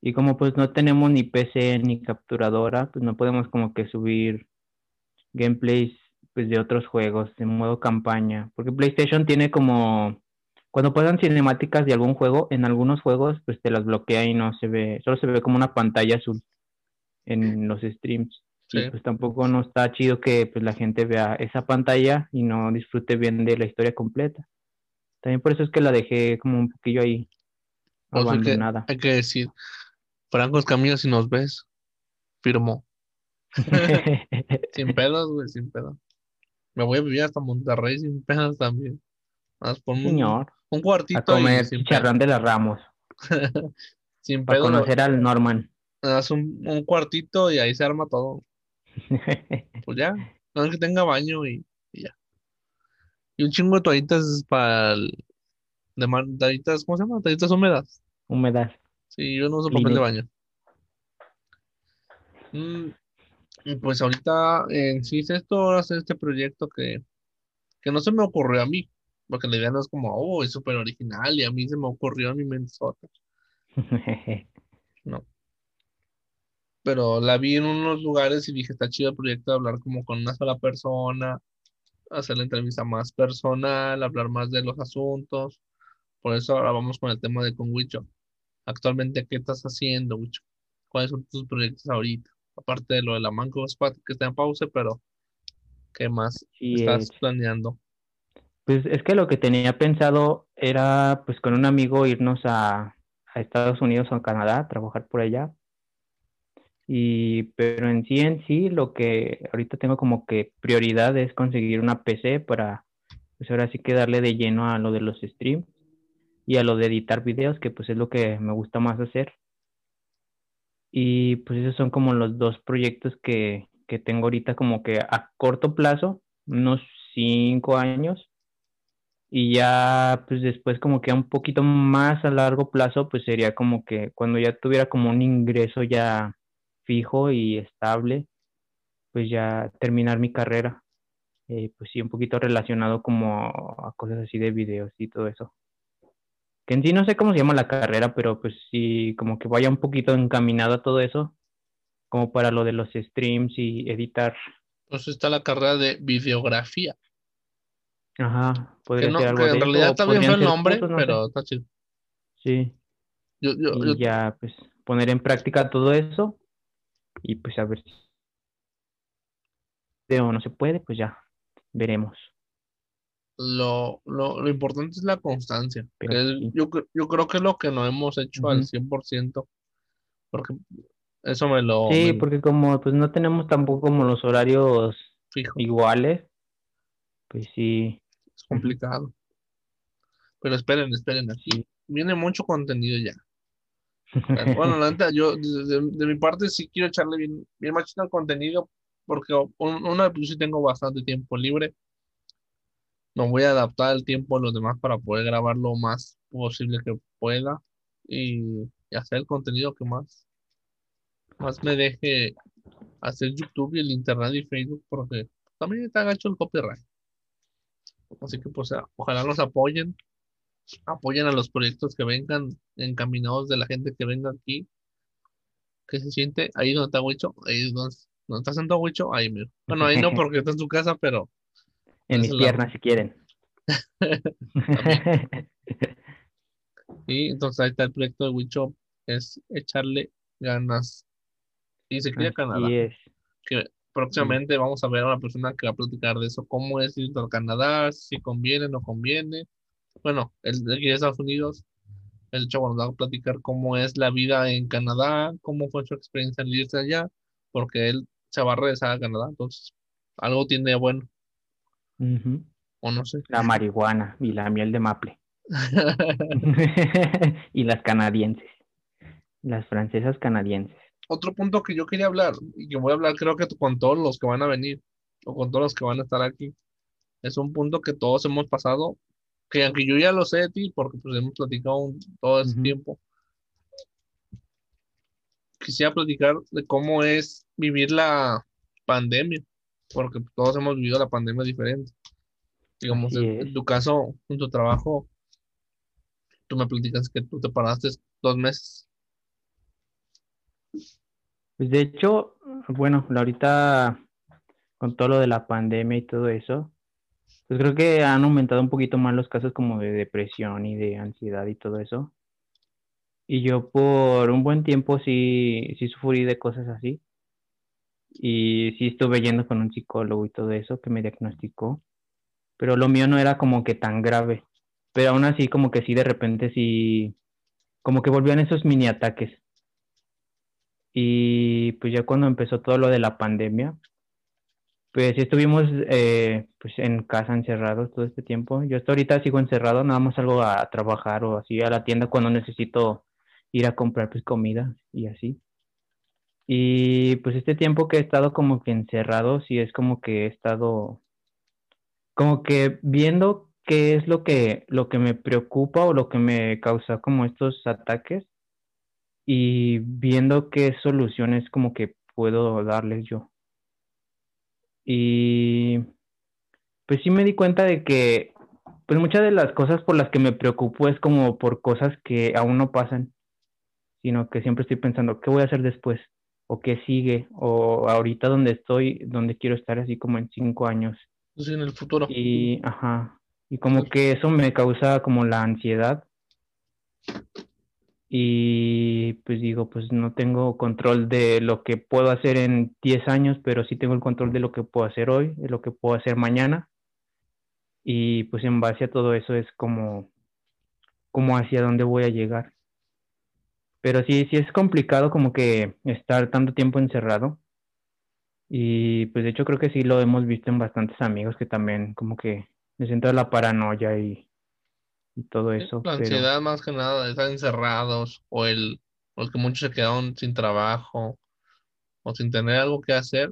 Y como pues no tenemos ni PC ni capturadora, pues no podemos como que subir gameplays pues de otros juegos en modo campaña, porque PlayStation tiene como cuando pasan cinemáticas de algún juego, en algunos juegos pues te las bloquea y no se ve, solo se ve como una pantalla azul en los streams. pues tampoco no está chido que pues la gente vea esa pantalla y no disfrute bien de la historia completa. También por eso es que la dejé como un poquillo ahí abandonada. hay que decir, Franco Escamilla, si nos ves, firmó. sin pedos, güey, sin pedos. Me voy a vivir hasta Monterrey sin pedos también. Más por Señor. Un, cuartito. A comer chicharrón de las Ramos. sin pedos. Para conocer al Norman. Haz un, un, cuartito y ahí se arma todo. pues ya. No es que tenga baño y, ya. Y un chingo de toallitas para el, de toallitas, ¿cómo se llama? Toallitas húmedas. Húmedas. Sí, yo no uso papel de baño. Mm, pues ahorita en sí es esto, hacer este proyecto que, que no se me ocurrió a mí, porque la idea no es como, oh, es súper original y a mí se me ocurrió en mi mente No. Pero la vi en unos lugares y dije, está chido el proyecto de hablar como con una sola persona, hacer la entrevista más personal, hablar más de los asuntos. Por eso ahora vamos con el tema de con Wicho actualmente qué estás haciendo, Wicho? ¿Cuáles son tus proyectos ahorita? Aparte de lo de la Manco Squad que está en pausa, pero ¿qué más estás planeando? Pues es que lo que tenía pensado era pues con un amigo irnos a, a Estados Unidos o a Canadá, trabajar por allá. Y pero en sí en sí lo que ahorita tengo como que prioridad es conseguir una PC para pues ahora sí que darle de lleno a lo de los streams y a lo de editar videos, que pues es lo que me gusta más hacer. Y pues esos son como los dos proyectos que, que tengo ahorita como que a corto plazo, unos cinco años. Y ya pues después como que un poquito más a largo plazo, pues sería como que cuando ya tuviera como un ingreso ya fijo y estable, pues ya terminar mi carrera. Eh, pues sí, un poquito relacionado como a cosas así de videos y todo eso que en sí no sé cómo se llama la carrera, pero pues sí, como que vaya un poquito encaminado a todo eso, como para lo de los streams y editar. Pues está la carrera de videografía. Ajá, podría ser algo que en realidad está bien el nombre, pero está chido. Sí. y ya, pues, poner en práctica todo eso y pues a ver si o no se puede, pues ya veremos lo, lo, lo, importante es la constancia. yo, yo creo que es lo que no hemos hecho al 100%, porque eso me lo... Sí, porque como pues no tenemos tampoco como los horarios iguales, pues sí. Es complicado. Pero esperen, esperen, aquí viene mucho contenido ya. Bueno, la neta, yo de, mi parte sí quiero echarle bien, bien machito al contenido, porque una, pues sí tengo bastante tiempo libre no voy a adaptar el tiempo a los demás para poder grabar lo más posible que pueda y, hacer el contenido que más, más me deje hacer YouTube y el Internet y Facebook porque también está gacho el copyright. Así que pues ojalá nos apoyen, apoyen a los proyectos que vengan encaminados de la gente que venga aquí, que se siente ahí donde está Huicho, ahí donde, donde está sentado Huicho, ahí mismo. Bueno, ahí no porque está en su casa, pero en mis piernas, si quieren. y entonces ahí está el proyecto de Wicho, es echarle ganas. Y se cría Canadá. Que próximamente vamos a ver a una persona que va a platicar de eso, cómo es ir a Canadá, si conviene no conviene. Bueno, el de aquí de Estados Unidos, el chavo nos va a platicar cómo es la vida en Canadá, cómo fue su experiencia al irse allá, porque él se va a regresar a Canadá, entonces algo tiene de o no sé. La marihuana y la miel de maple. y las canadienses. Las francesas canadienses. Otro punto que yo quería hablar, y que voy a hablar creo que con todos los que van a venir, o con todos los que van a estar aquí, es un punto que todos hemos pasado, que aunque yo ya lo sé de ti, porque pues hemos platicado un- todo ese tiempo, quisiera platicar de cómo es vivir la pandemia, porque todos hemos vivido la pandemia diferente. Digamos, en, tu caso, en tu trabajo, tú me platicas que tú te paraste dos meses. Pues de hecho, bueno, ahorita con todo lo de la pandemia y todo eso, pues creo que han aumentado un poquito más los casos como de depresión y de ansiedad y todo eso. Y yo por un buen tiempo sí, sí sufrí de cosas así. Y sí estuve yendo con un psicólogo y todo eso que me diagnosticó. Pero lo mío no era como que tan grave. Pero aún así como que sí de repente sí, como que volvían esos mini ataques. Y pues ya cuando empezó todo lo de la pandemia, pues sí estuvimos eh, pues en casa encerrados todo este tiempo. Yo hasta ahorita sigo encerrado, nada más salgo a trabajar o así a la tienda cuando necesito ir a comprar pues comida y así. Y pues este tiempo que he estado como que encerrado, sí es como que he estado como que viendo qué es lo que lo que me preocupa o lo que me causa como estos ataques y viendo qué soluciones como que puedo darles yo. Y pues sí me di cuenta de que pues muchas de las cosas por las que me preocupo es como por cosas que aún no pasan, sino que siempre estoy pensando, ¿qué voy a hacer después? ¿O qué sigue? ¿O ahorita donde estoy, donde quiero estar así como en cinco años? Sí, en el futuro. Y, ajá, y como que eso me causa como la ansiedad. Y pues digo, pues no tengo control de lo que puedo hacer en 10 años, pero sí tengo el control de lo que puedo hacer hoy, de lo que puedo hacer mañana. Y pues en base a todo eso es como, como hacia dónde voy a llegar. Pero sí, sí es complicado como que estar tanto tiempo encerrado. Y pues de hecho creo que sí lo hemos visto en bastantes amigos que también como que les entra la paranoia y, y todo eso. La pero- ansiedad más que nada de estar encerrados o el, o el que muchos se quedaron sin trabajo o sin tener algo que hacer,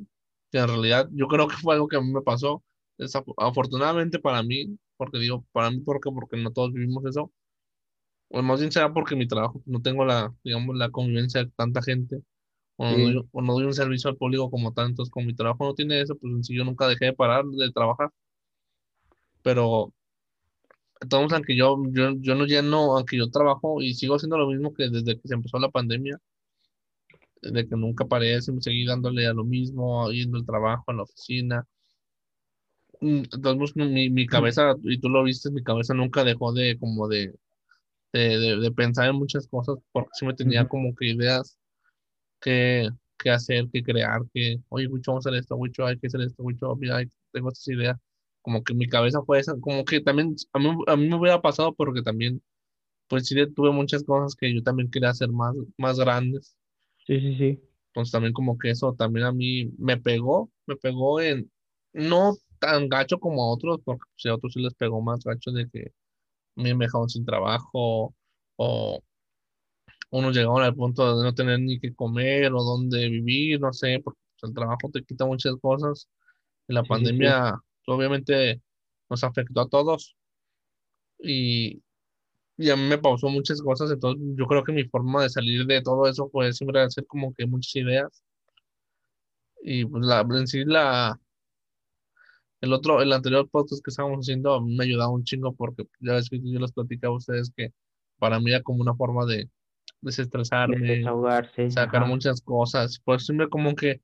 que en realidad yo creo que fue algo que a mí me pasó. Desaf- afortunadamente para mí, porque digo, para mí, ¿por qué? Porque no todos vivimos eso. O más bien será porque mi trabajo no tengo la, digamos, la convivencia de tanta gente. O no, Sí. doy, o no doy un servicio al público como tantos, con mi trabajo no tiene eso, pues en sí yo nunca dejé de parar de trabajar. Pero entonces, aunque yo, yo, yo no lleno, aunque yo trabajo y sigo haciendo lo mismo que desde que se empezó la pandemia, de que nunca paré, siempre seguí dándole a lo mismo, yendo al trabajo, a la oficina. Mm, Entonces, mi, mi cabeza, y tú lo viste, mi cabeza nunca dejó de, como de, de, de, de pensar en muchas cosas, porque sí me tenía como que ideas que, que hacer, que crear, que, oye, Wicho, vamos a hacer esto, Wicho, hay que hacer esto, Wicho, mira, tengo estas ideas. Como que mi cabeza fue esa, como que también a mí, a mí me hubiera pasado porque también, pues sí, tuve muchas cosas que yo también quería hacer más, más grandes. Sí, sí, sí. Entonces también como que eso también a mí me pegó, me pegó en, no tan gacho como a otros, porque pues, a otros sí les pegó más gacho de que me dejaron sin trabajo o unos llegaron al punto de no tener ni qué comer o dónde vivir, no sé, porque pues, el trabajo te quita muchas cosas. Y la Sí, sí, sí. pandemia obviamente nos afectó a todos y, y a mí me pausó muchas cosas, entonces yo creo que mi forma de salir de todo eso fue siempre hacer como que muchas ideas. Y pues la, en sí la, el otro, el anterior podcast que estábamos haciendo me ayudaba un chingo porque ya ves que yo les platicaba a ustedes que para mí era como una forma de De desestresarme, sacar ajá. muchas cosas. Pues siempre como que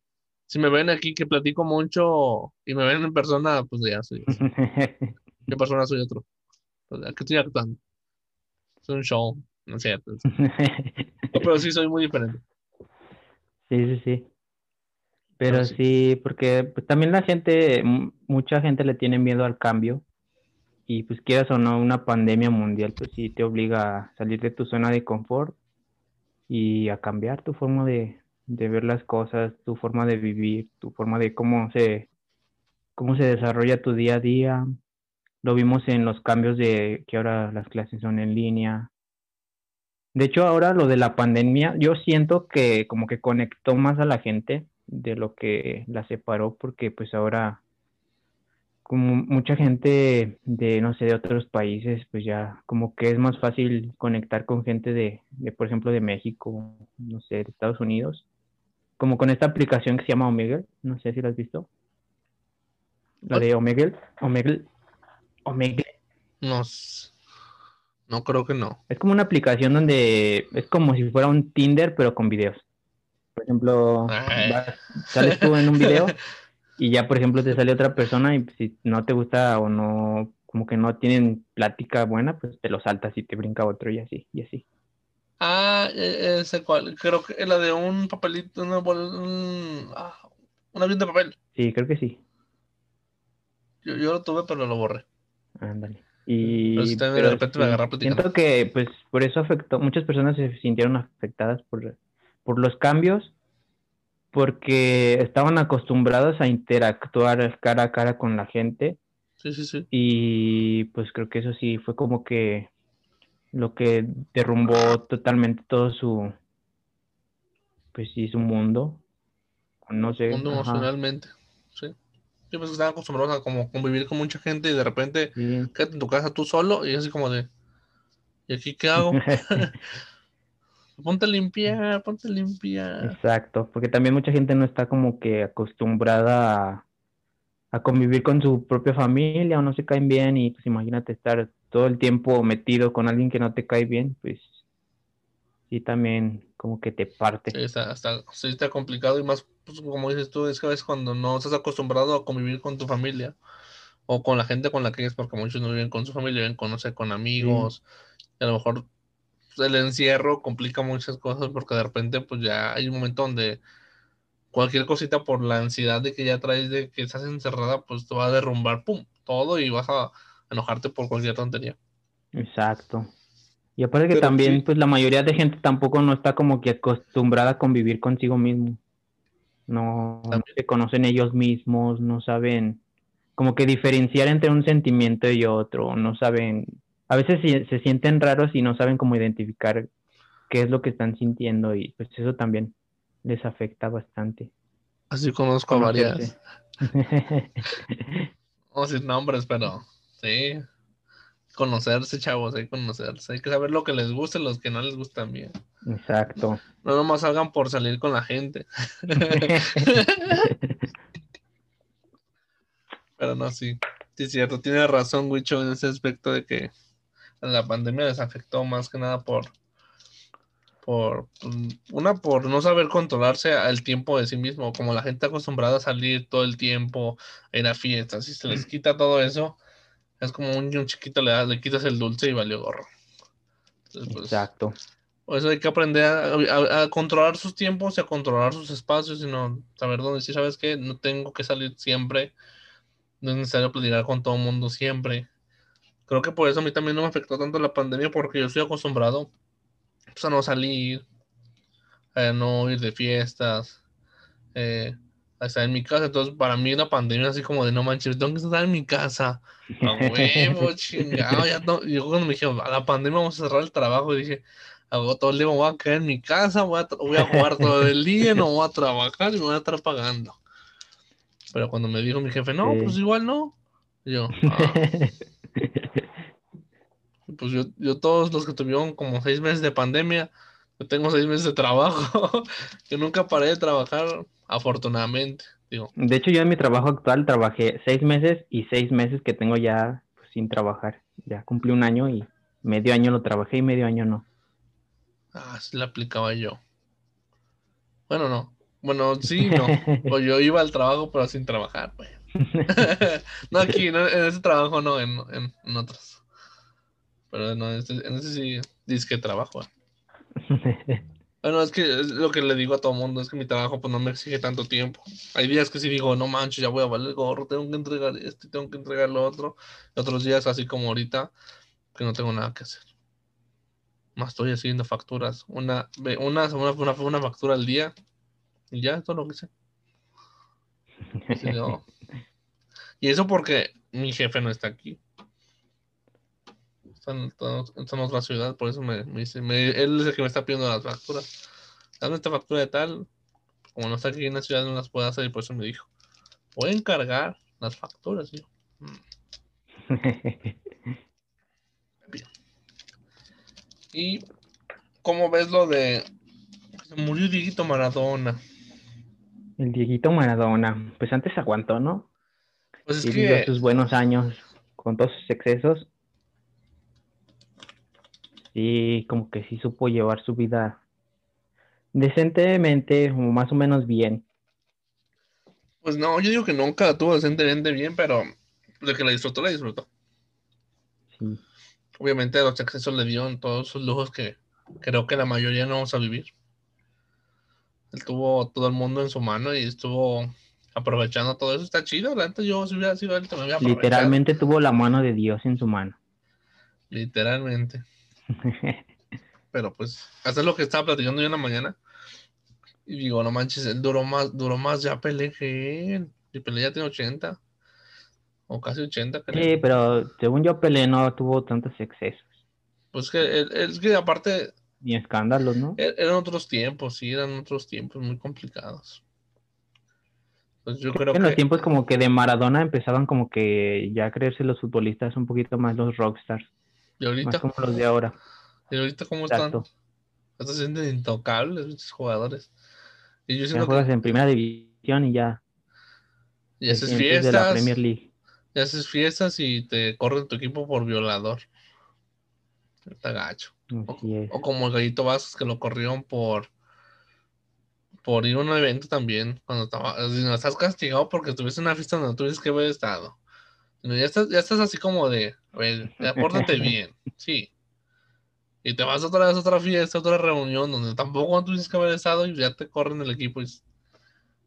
si me ven aquí que platico mucho y me ven en persona, pues ya soy, ¿qué persona soy otro? Pues, ¿a ¿qué estoy actuando? Es un show, no es cierto. No, pero sí soy muy diferente. Sí, sí, sí. Pero sí. sí, porque pues, también la gente, mucha gente le tiene miedo al cambio y pues quieras o no, una pandemia mundial, pues sí te obliga a salir de tu zona de confort y a cambiar tu forma de, de ver las cosas, tu forma de vivir, tu forma de cómo se, cómo se desarrolla tu día a día. Lo vimos en los cambios de que ahora las clases son en línea. De hecho, ahora lo de la pandemia, yo siento que como que conectó más a la gente de lo que la separó, porque pues ahora como mucha gente de, no sé, de otros países, pues ya como que es más fácil conectar con gente de, de, por ejemplo, de México, no sé, de Estados Unidos, como con esta aplicación que se llama Omegle, no sé si la has visto. La de Omegle, Omegle, Omegle. No, no creo que no. Es como una aplicación donde es como si fuera un Tinder, pero con videos. Por ejemplo, vas, sales tú en un video y ya, por ejemplo, te sale otra persona y si no te gusta o no, como que no tienen plática buena, pues te lo saltas y te brinca otro y así, y así. Ah, e, ese cual, creo que la de un papelito, una, un, ah, un avión de papel. Sí, creo que sí. Yo, yo lo tuve, pero lo borré. Ándale. Y pero, si pero de repente me agarra siento que pues por eso afectó, muchas personas se sintieron afectadas por, por los cambios porque estaban acostumbrados a interactuar cara a cara con la gente. Sí, sí, sí. Y pues creo que eso sí fue como que lo que derrumbó totalmente todo su, pues sí, su mundo. No sé. Mundo emocionalmente, sí. Yo pues estaban acostumbrados a como convivir con mucha gente y de repente Sí. quédate en tu casa tú solo y así como de, ¿y aquí qué hago? ponte a limpiar, ponte a limpiar. Exacto, porque también mucha gente no está como que acostumbrada a, a convivir con su propia familia o no se caen bien y pues imagínate estar todo el tiempo metido con alguien que no te cae bien, pues sí también como que te parte. Sí, está, está, sí, está complicado y más, pues, como dices tú, es que a veces cuando no estás acostumbrado a convivir con tu familia o con la gente con la que es, porque muchos no viven con su familia, viven con, no sé, con amigos, y a lo mejor pues, el encierro complica muchas cosas porque de repente pues ya hay un momento donde cualquier cosita por la ansiedad de que ya traes de que estás encerrada, pues te va a derrumbar, pum, todo y vas a enojarte por cualquier tontería. Exacto. Y aparte que Pero también, sí. pues la mayoría de gente tampoco no está como que acostumbrada a convivir consigo mismo. No, se conocen ellos mismos, no saben como que diferenciar entre un sentimiento y otro, no saben, a veces se, se sienten raros y no saben cómo identificar qué es lo que están sintiendo y pues eso también les afecta bastante. Así conozco a varias, no sin nombres, pero sí, conocerse, chavos, hay que conocerse, hay que saber lo que les gusta y los que no les gustan bien. Exacto. No nomás salgan por salir con la gente. Pero no, sí. Sí, es cierto. Tiene razón, Wicho, en ese aspecto de que la pandemia les afectó más que nada por. Por mm, una, por no saber controlarse al tiempo de sí mismo. Como la gente acostumbrada a salir todo el tiempo, a ir a fiestas, si se les quita todo eso, es como un niño chiquito le, das- le quitas el dulce y valió gorro. Entonces, pues, Exacto. por eso hay que aprender a, a- a controlar sus tiempos y a controlar sus espacios, sino saber dónde sí, sabes que no tengo que salir siempre, no es necesario platicar con todo el mundo siempre. Creo que por eso a mí también no me afectó tanto la pandemia, porque yo estoy acostumbrado pues, a no salir, a no ir de fiestas, eh, a estar en mi casa. Entonces, para mí la pandemia así como de no manches, tengo que estar en mi casa. A huevo, chingado. Ya no- Yo cuando me dijeron, a la pandemia vamos a cerrar el trabajo, y dije, hago todo el día me voy a quedar en mi casa, voy a, voy a jugar todo el día, no voy a trabajar y me voy a estar pagando. Pero cuando me dijo mi jefe, no, Sí. pues igual no. Yo, "Ah". pues yo, yo todos los que tuvieron como seis meses de pandemia, yo tengo seis meses de trabajo. yo nunca paré de trabajar, afortunadamente. Digo, De hecho, yo en mi trabajo actual trabajé seis meses y seis meses que tengo ya pues, sin trabajar. Ya cumplí un año y medio año lo trabajé y medio año no. ah, sí la aplicaba yo. Bueno, no. Bueno, sí, no. O yo iba al trabajo, pero sin trabajar, pues. no aquí, no, en ese trabajo no, en, en, en otros. Pero no, en ese, en ese sí, dice que trabajo. eh. Bueno, es que es lo que le digo a todo mundo, es que mi trabajo pues no me exige tanto tiempo. Hay días que sí digo, no manches, ya voy a valer el gorro, tengo que entregar esto, y tengo que entregar lo otro. Y otros días, así como ahorita, que no tengo nada que hacer. Más estoy haciendo facturas. Una, una, una, una, una factura al día. Y ya, es todo lo que sé. Así oh. Y eso porque mi jefe no está aquí. Está en, está en otra ciudad, por eso me, me dice, me- él es el que me está pidiendo las facturas. Dame esta factura de tal, como no está aquí en la ciudad, no las puedo hacer, y por eso me dijo, voy a encargar las facturas. Y yo, "Mm". Y cómo ves lo de se murió Dieguito Maradona. El Dieguito Maradona, pues antes aguantó, ¿no? Pues es Y vivió que sus buenos años con todos sus excesos. Y como que sí supo llevar su vida decentemente, o más o menos bien. Pues no, yo digo que nunca la tuvo decentemente bien, pero de que la disfrutó, la disfrutó. Sí. Obviamente los excesos le dieron todos sus lujos que creo que la mayoría no vamos a vivir. Él tuvo todo el mundo en su mano y estuvo aprovechando todo eso. Está chido, neta yo si hubiera sido él también hubiera. Literalmente tuvo la mano de Dios en su mano. Literalmente. Pero pues, hasta lo que estaba platicando yo en la mañana. Y digo, no manches, él duró más, duró más ya Pelé que él. Y Pelé ya tiene 80. O casi 80, creo. Sí, pero según yo Pelé no tuvo tantos excesos Pues que es que aparte ni escándalos, ¿no? er- eran otros tiempos, sí, eran otros tiempos muy complicados. Pues yo creo en los tiempos como que de Maradona empezaban como que ya a creerse los futbolistas un poquito más los rockstars, y más ahorita, como los de ahora. y ahorita cómo están, Exacto. Estos se sienten intocables estos jugadores. Y yo Ya juegas que en primera división y ya y haces sientes de la fiestas, Premier League. y haces fiestas y te corren tu equipo por violador. Está gacho. O como el Gallito Vázquez que lo corrieron por por ir a un evento también. Cuando estaba, si no estás castigado porque estuviste en una fiesta donde no tuviste que haber estado. Ya estás, ya estás así como de, a ver, ya pórtate bien, sí. Y te vas otra vez a otra fiesta, otra reunión donde tampoco tuviste que haber estado y ya te corren el equipo. Y dices,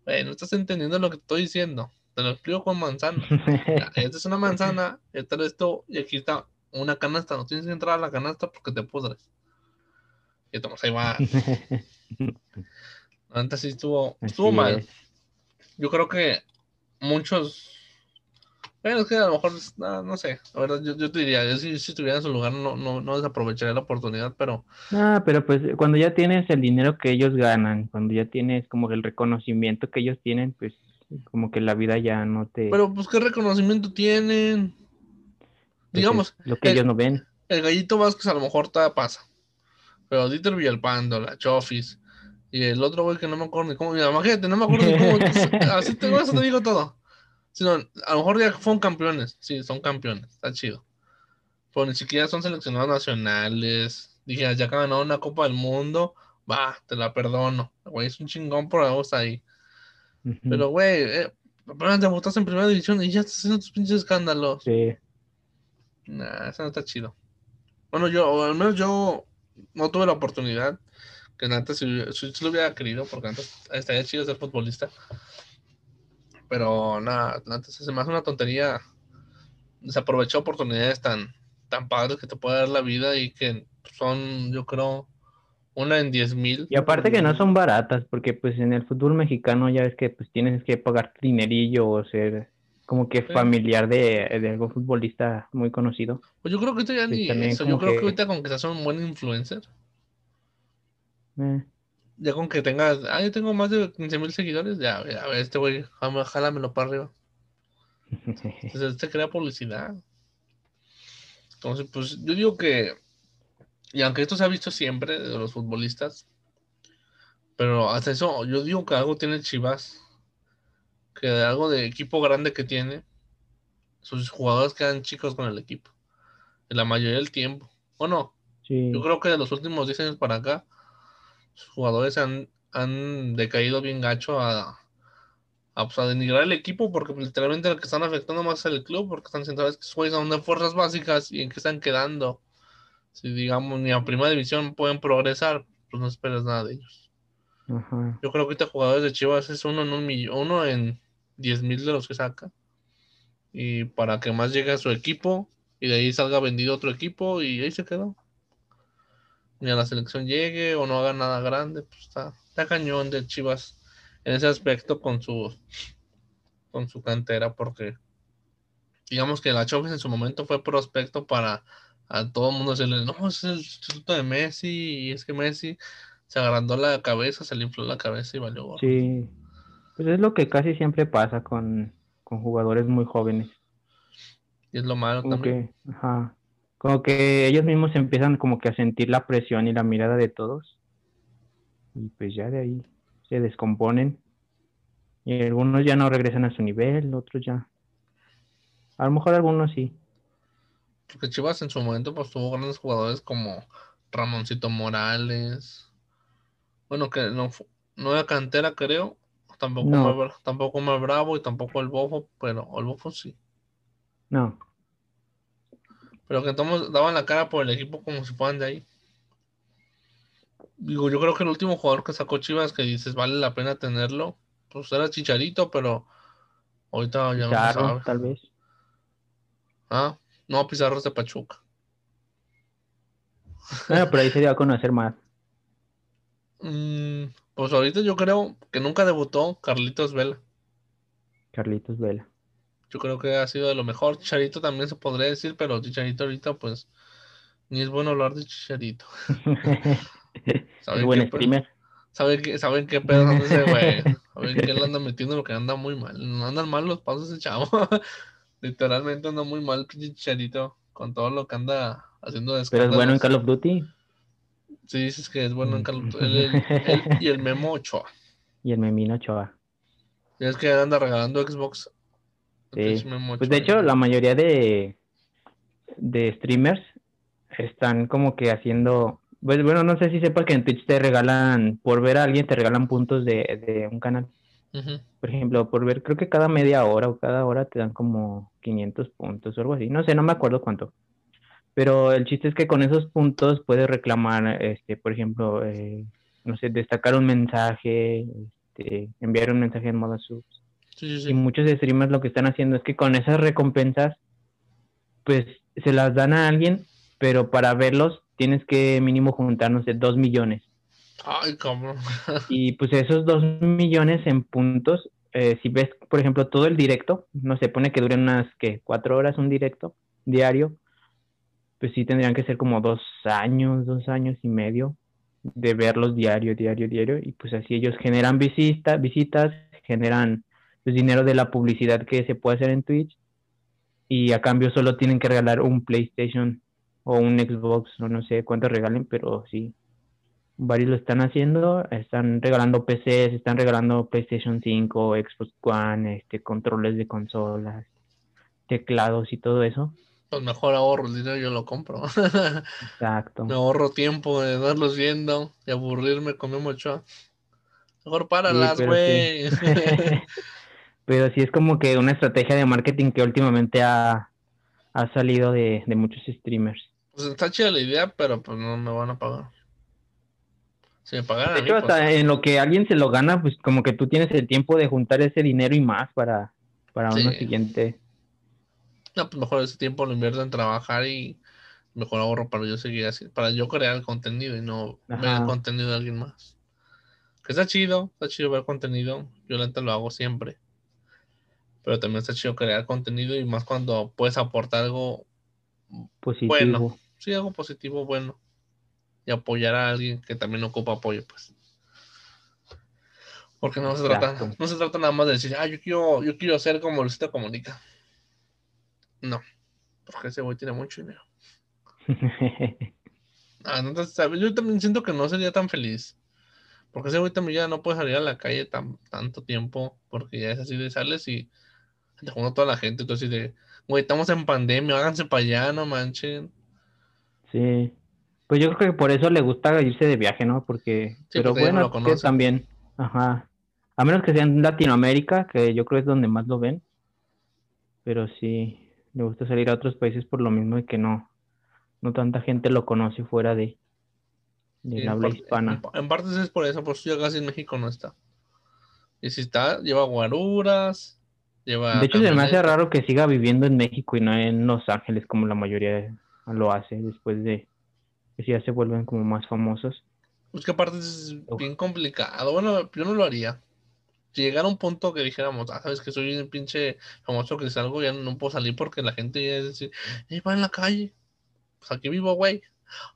"Güey, no estás entendiendo lo que estoy diciendo. Te lo explico con manzana. Ya, Esta es una manzana, esta es esto, y aquí está una canasta. No tienes que entrar a la canasta porque te pudres. Y tomas, ahí va. Antes sí estuvo, mal. es. Yo creo que muchos. Bueno, es que a lo mejor, no, no sé. La verdad, yo, yo te diría, yo si, si estuviera en su lugar, no, no, no desaprovecharía la oportunidad, pero Ah, pero pues cuando ya tienes el dinero que ellos ganan, cuando ya tienes como el reconocimiento que ellos tienen, pues como que la vida ya no te... pero pues qué reconocimiento tienen. pues, Digamos, lo que el- ellos no ven. el gallito Vázquez a lo mejor todavía pasa. Pero Dieter Villalpando, la Chofis, y el otro güey que no me acuerdo ni cómo, mira, imagínate, no me acuerdo ni cómo, así te, eso te digo todo. Sino, a lo mejor ya fueron campeones, sí, son campeones, está chido. Pero ni siquiera son seleccionados nacionales. Dije, ya que ganó una Copa del Mundo, va, te la perdono. Güey, es un chingón por algo está ahí. Ujú. Pero, güey, eh, apenas debutaste en primera división y ya estás haciendo tus pinches escándalos. Sí. Nah, eso no está chido. Bueno, yo, o al menos yo no tuve la oportunidad, que antes si, si, si lo hubiera querido, porque antes estaría chido ser futbolista. Pero nada, antes se me hace una tontería desaprovechar oportunidades tan, tan padres que te puede dar la vida y que son, yo creo, una en diez mil. Y aparte que no son baratas, porque pues en el fútbol mexicano ya ves que pues tienes que pagar dinerillo o ser como que Sí. familiar de, de algún futbolista muy conocido. Pues yo creo que ahorita ya Sí, ni eso. Yo creo que que- ahorita con que seas un buen influencer, Eh, ya con que tengas, ah, yo tengo más de 15 mil seguidores, ya, a ver, este güey, jálame- jálamelo para arriba. Entonces, te crea publicidad. Entonces, pues yo digo que, y aunque esto se ha visto siempre de los futbolistas, pero hasta eso, yo digo que algo tiene Chivas, que de algo de equipo grande que tiene, sus jugadores quedan chicos con el equipo, en la mayoría del tiempo, ¿o no? sí. Yo creo que de los últimos 10 años para acá, sus jugadores han, han decaído bien gacho a, a, pues, a denigrar el equipo, porque literalmente lo que están afectando más es el club, porque están sentados que son de fuerzas básicas y en qué están quedando. Si digamos ni a primera división pueden progresar, pues no esperas nada de ellos. Ajá. Yo creo que ahorita jugadores de Chivas es uno en un millón, uno en 10 mil de los que saca. Y para que más llegue a su equipo y de ahí salga vendido otro equipo y ahí se quedó. Ni a la selección llegue o no haga nada grande, pues está, está cañón de Chivas en ese aspecto con su con su cantera porque digamos que la Chofis en su momento fue prospecto para a todo el mundo decirle, no, es el sustituto de Messi y es que Messi se agrandó la cabeza, se le infló la cabeza y valió gorro. Sí. Pues es lo que casi siempre pasa con, con jugadores muy jóvenes. Y es lo malo Como también. que, ajá. Como que ellos mismos empiezan como que a sentir la presión y la mirada de todos. Y pues ya de ahí se descomponen. Y algunos ya no regresan a su nivel, otros ya. A lo mejor algunos sí. Porque Chivas en su momento pues tuvo grandes jugadores como Ramoncito Morales. Bueno, que no, no era cantera, creo. Tampoco, No. Tampoco Mar Bravo y tampoco el Bofo, pero el Bofo sí. No. Pero que todos daban la cara por el equipo como si fueran de ahí. Digo, yo creo que el último jugador que sacó Chivas que dices vale la pena tenerlo, pues era Chicharito, pero ahorita ya no se sabe. tal vez. Ah, no, Pizarro es de Pachuca. Bueno, pero ahí se dio a conocer más. Mm, pues ahorita yo creo que nunca debutó Carlitos Vela. Carlitos Vela. Yo creo que ha sido de lo mejor. Chicharito también se podría decir, pero Chicharito ahorita pues ni es bueno hablar de Chicharito. es ¿Saben buen qué, streamer. ¿Saben qué, saben qué pedo ese güey? ¿Saben qué le anda metiendo lo que anda muy mal? No andan mal los pasos ese chavo. Literalmente anda muy mal Chicharito con todo lo que anda haciendo de Pero es bueno en. Call of Duty. Sí, dices que es bueno en Call of Duty. Y el Memo Ochoa. Y el Memino Ochoa. Ya es que anda regalando Xbox. Sí. Pinche Memo Pues de hecho, la mayoría de, de streamers están como que haciendo. Pues bueno, no sé si sepas que en Twitch te regalan, por ver a alguien, te regalan puntos de, de un canal. Por ejemplo, por ver, creo que cada media hora o cada hora te dan como 500 puntos o algo así. No sé, no me acuerdo cuánto. Pero el chiste es que con esos puntos puedes reclamar, este, por ejemplo, eh, no sé, destacar un mensaje, este, enviar un mensaje en modo sub. Sí, sí, Y muchos streamers lo que están haciendo es que con esas recompensas, pues se las dan a alguien, pero para verlos tienes que mínimo juntar, no sé, dos millones. Ay, cabrón. Y pues esos dos millones en puntos, eh, si ves, por ejemplo, todo el directo, no se pone que duren unas, que Cuatro horas un directo diario, pues sí tendrían que ser como dos años, dos años y medio de verlos diario, diario, diario, y pues así ellos generan visita, visitas, generan pues, dinero de la publicidad que se puede hacer en Twitch, y a cambio solo tienen que regalar un PlayStation o un Xbox, o no sé cuánto regalen, pero sí, varios lo están haciendo, están regalando PCs, están regalando PlayStation 5, Xbox One, este, controles de consolas, teclados y todo eso. Pues mejor ahorro el dinero, yo lo compro. Exacto. Me ahorro tiempo de darlos viendo y aburrirme con Memo Ochoa. Mejor páralas, güey. Pero sí es como que una estrategia de marketing que últimamente ha, ha salido de, de muchos streamers. Pues está chida la idea, pero pues no me van a pagar. Si me pagaran De mí, hecho, pues, hasta en lo que alguien se lo gana, pues como que tú tienes el tiempo de juntar ese dinero y más para, para Sí. uno siguiente. no, pues mejor ese tiempo lo invierto en trabajar y mejor ahorro para yo seguir así, para yo crear el contenido y no ver el contenido de alguien más. Que está chido, está chido ver contenido. Yo lo hago siempre. Pero también está chido crear contenido y más cuando puedes aportar algo Positivo. Bueno. sí, algo positivo, bueno. Y apoyar a alguien que también ocupa apoyo, pues. Porque no se trata, no se trata nada más de decir, ah, yo quiero, yo quiero ser como Luisito Comunica. No, porque ese güey tiene mucho dinero. Ah, no sabes, yo también siento que no sería tan feliz. Porque ese güey también ya no puede salir a la calle tan, tanto tiempo, porque ya es así de sales y te junta toda la gente, entonces de, güey, estamos en pandemia, háganse para allá, no manchen. Sí. Pues yo creo que por eso le gusta irse de viaje, ¿no? Porque, Sí, pero no bueno, que también, ajá. A menos que sea en Latinoamérica, que yo creo es donde más lo ven. Pero sí, le gusta salir a otros países por lo mismo de que no, no tanta gente lo conoce fuera de. Sí, en habla hispana. En, en parte es por eso, por eso ya casi en México no está. Y si está, lleva guaruras, lleva. De hecho, se me hace raro que siga viviendo en México y no en Los Ángeles como la mayoría lo hace después de que ya se vuelven como más famosos. Es que aparte es Uf. bien complicado. Bueno, yo no lo haría. Si llegara un punto que dijéramos, ah, sabes que soy un pinche famoso que salgo, ya no puedo salir porque la gente ya es decir, "Eh, va en la calle. Pues aquí vivo, güey.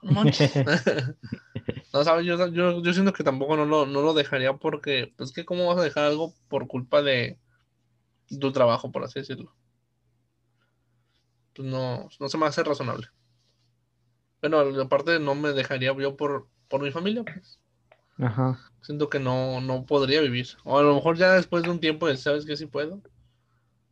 No manches. no, sabes, yo, yo, yo siento que tampoco no lo, no lo dejaría porque, pues que cómo vas a dejar algo por culpa de tu trabajo, por así decirlo. Pues no, no se me hace razonable. Bueno, aparte no me dejaría yo por, por mi familia, pues Ajá. siento que no, no podría vivir. O a lo mejor ya después de un tiempo, de, ¿sabes que sí puedo?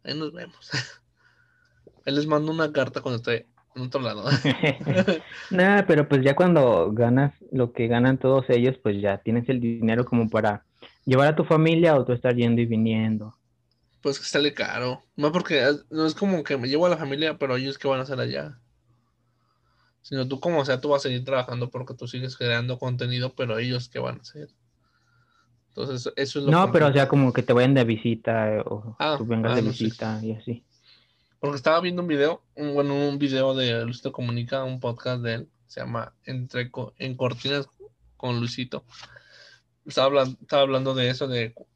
Ahí nos vemos. Ahí les mando una carta cuando esté en otro lado. Nada, pero pues ya cuando ganas lo que ganan todos ellos, pues ya tienes el dinero como para llevar a tu familia o tú estar yendo y viniendo. Pues que sale caro. No porque es- no es como que me llevo a la familia, pero ellos qué van a hacer allá. Sino tú como sea, tú vas a seguir trabajando porque tú sigues creando contenido, pero ellos qué van a hacer. Entonces, eso es lo No, pero o sea, como que te vayan de visita eh, o Ah, tú vengas ah, de no, sí. visita y así. Porque estaba viendo un video, un, bueno, un video de Luisito Comunica, un podcast de él, se llama Entre Co- en Cortinas con Luisito. Estaba hablando, estaba hablando de eso, de cu-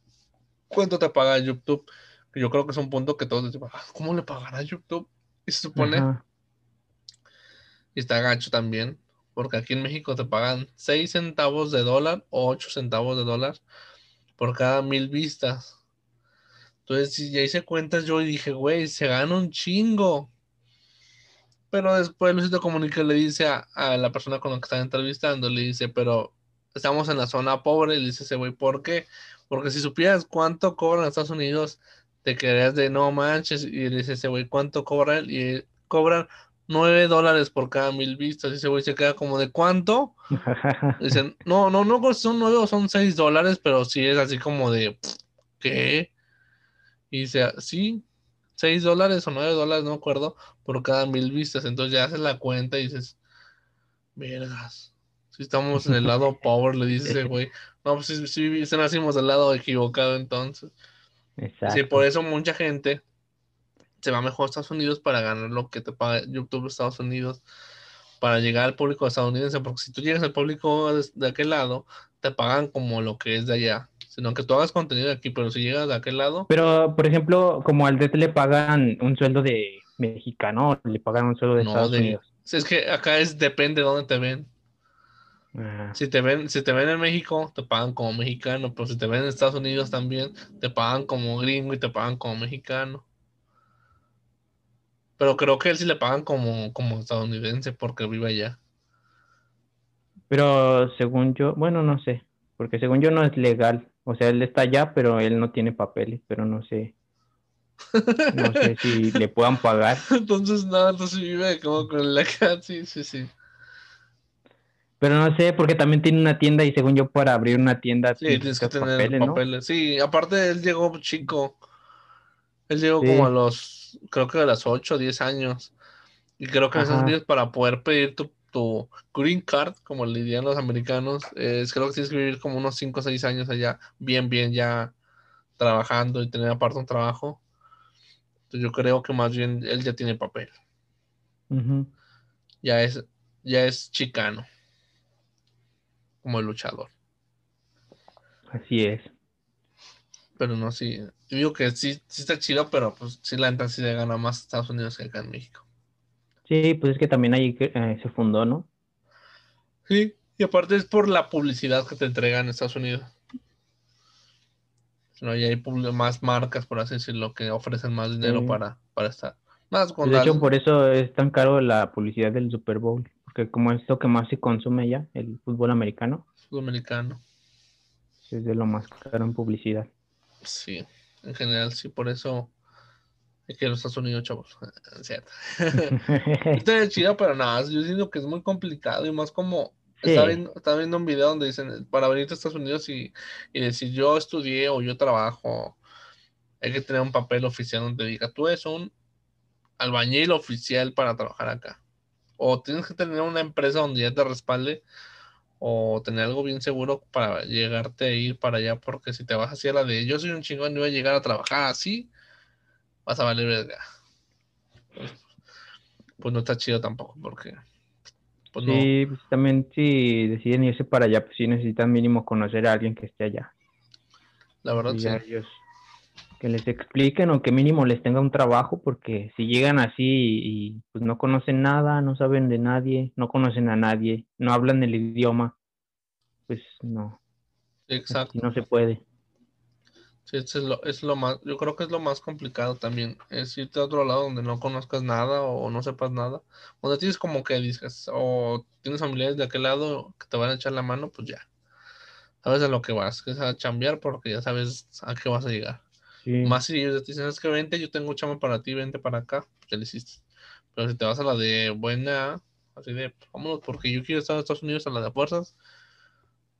cuánto te paga YouTube. Que yo creo que es un punto que todos decimos, "Ah, ¿cómo le pagará YouTube? Y se supone, Ajá. y está gacho también, porque aquí en México te pagan 6 centavos de dólar o 8 centavos de dólar por cada mil vistas. Entonces, si ya hice cuentas yo y dije, güey, se gana un chingo. Pero después Luisito Comunica le dice a, a la persona con la que están entrevistando, le dice, pero estamos en la zona pobre, y le dice ese güey, ¿por qué? Porque si supieras cuánto cobran en Estados Unidos, te quedarías de no manches, y le dice ese güey, ¿cuánto cobran? Y cobran 9 dólares por cada mil vistas, y ese güey se queda como de ¿cuánto? Dicen, no, no, no, pues son 9 o son 6 dólares, pero sí es así como de, ¿qué? Y dice, sí, 6 dólares o 9 dólares, no me acuerdo, por cada mil vistas. Entonces ya haces la cuenta y dices, vergas, si estamos en el lado power, le dice ese güey. No, pues sí, sí, sí nacimos del lado equivocado entonces. Exacto. Sí, por eso mucha gente se va mejor a Estados Unidos para ganar lo que te paga YouTube de Estados Unidos, para llegar al público estadounidense, porque si tú llegas al público de, de aquel lado, te pagan como lo que es de allá, sino que tú hagas contenido de aquí, pero si llegas de aquel lado, Pero, por ejemplo, como al DET le pagan un sueldo de mexicano, le pagan un sueldo de no, Estados de, Unidos. si es que acá es depende de dónde te ven. Si te ven, si te ven en México, te pagan como mexicano, pero si te ven en Estados Unidos también, te pagan como gringo y te pagan como mexicano. Pero creo que él sí le pagan como, como estadounidense porque vive allá. Pero según yo, bueno, no sé, porque según yo no es legal. O sea, él está allá, pero él no tiene papeles, pero no sé. No sé si le puedan pagar. Entonces, nada, entonces vive como con la cara, sí, sí, sí. Pero no sé, porque también tiene una tienda y según yo para abrir una tienda Sí, tienes que tener papeles. Sí, aparte él llegó chico. Él llegó Sí. como a los, creo que a los 8 o 10 años. Y creo que en Ajá. Unidos para poder pedir tu, tu green card, como le dirían los americanos, es, creo que tienes que vivir como unos 5 o 6 años allá, bien, bien ya trabajando y tener aparte un trabajo. Entonces yo creo que más bien él ya tiene papel. Ya es, ya es chicano. Como el luchador. Así es. Pero no, sí. Yo digo que sí, sí está chido, pero pues sí la neta sí le gana más Estados Unidos que acá en México. Sí, pues es que también ahí eh, se fundó, ¿no? Sí, y aparte es por la publicidad que te entregan en Estados Unidos. No, y hay más marcas, por así decirlo, que ofrecen más dinero Sí. para, para estar. Más De hecho, por eso es tan caro la publicidad del Super Bowl, porque como es lo que más se consume ya, el fútbol americano, sudamericano. es de lo más caro en publicidad. Sí, en general, sí, por eso hay que los Estados Unidos, chavos. Es cierto. Está chido, pero nada, yo siento que es muy complicado y más como Sí. estaba, viendo, estaba viendo un video donde dicen para venirte a Estados Unidos y, y decir yo estudié o yo trabajo, hay que tener un papel oficial donde diga tú eres un albañil oficial para trabajar acá. O tienes que tener una empresa donde ya te respalde o tener algo bien seguro para llegarte a ir para allá, porque si te vas así a la de yo soy un chingón y voy a llegar a trabajar así, vas a valer verga. Pues, pues no está chido tampoco, porque pues sí, pues también si deciden irse para allá, pues sí necesitan mínimo conocer a alguien que esté allá. La verdad, sí. Que les expliquen o que mínimo les tenga un trabajo, porque si llegan así y, pues no conocen nada, no saben de nadie, no conocen a nadie, no hablan el idioma, pues no. Exacto. no se puede. Sí, es lo, es lo más, yo creo que es lo más complicado también, es irte a otro lado donde no conozcas nada o no sepas nada, donde tienes como que dices, o tienes familiares de aquel lado que te van a echar la mano, pues ya, sabes a lo que vas, que es a chambear porque ya sabes a qué vas a llegar. Más si ellos te dicen, es que vente, yo tengo chama para ti, vente para acá, pues ya lo hiciste. Pero si te vas a la de buena, así de, vámonos, porque yo quiero estar en Estados Unidos a la de fuerzas,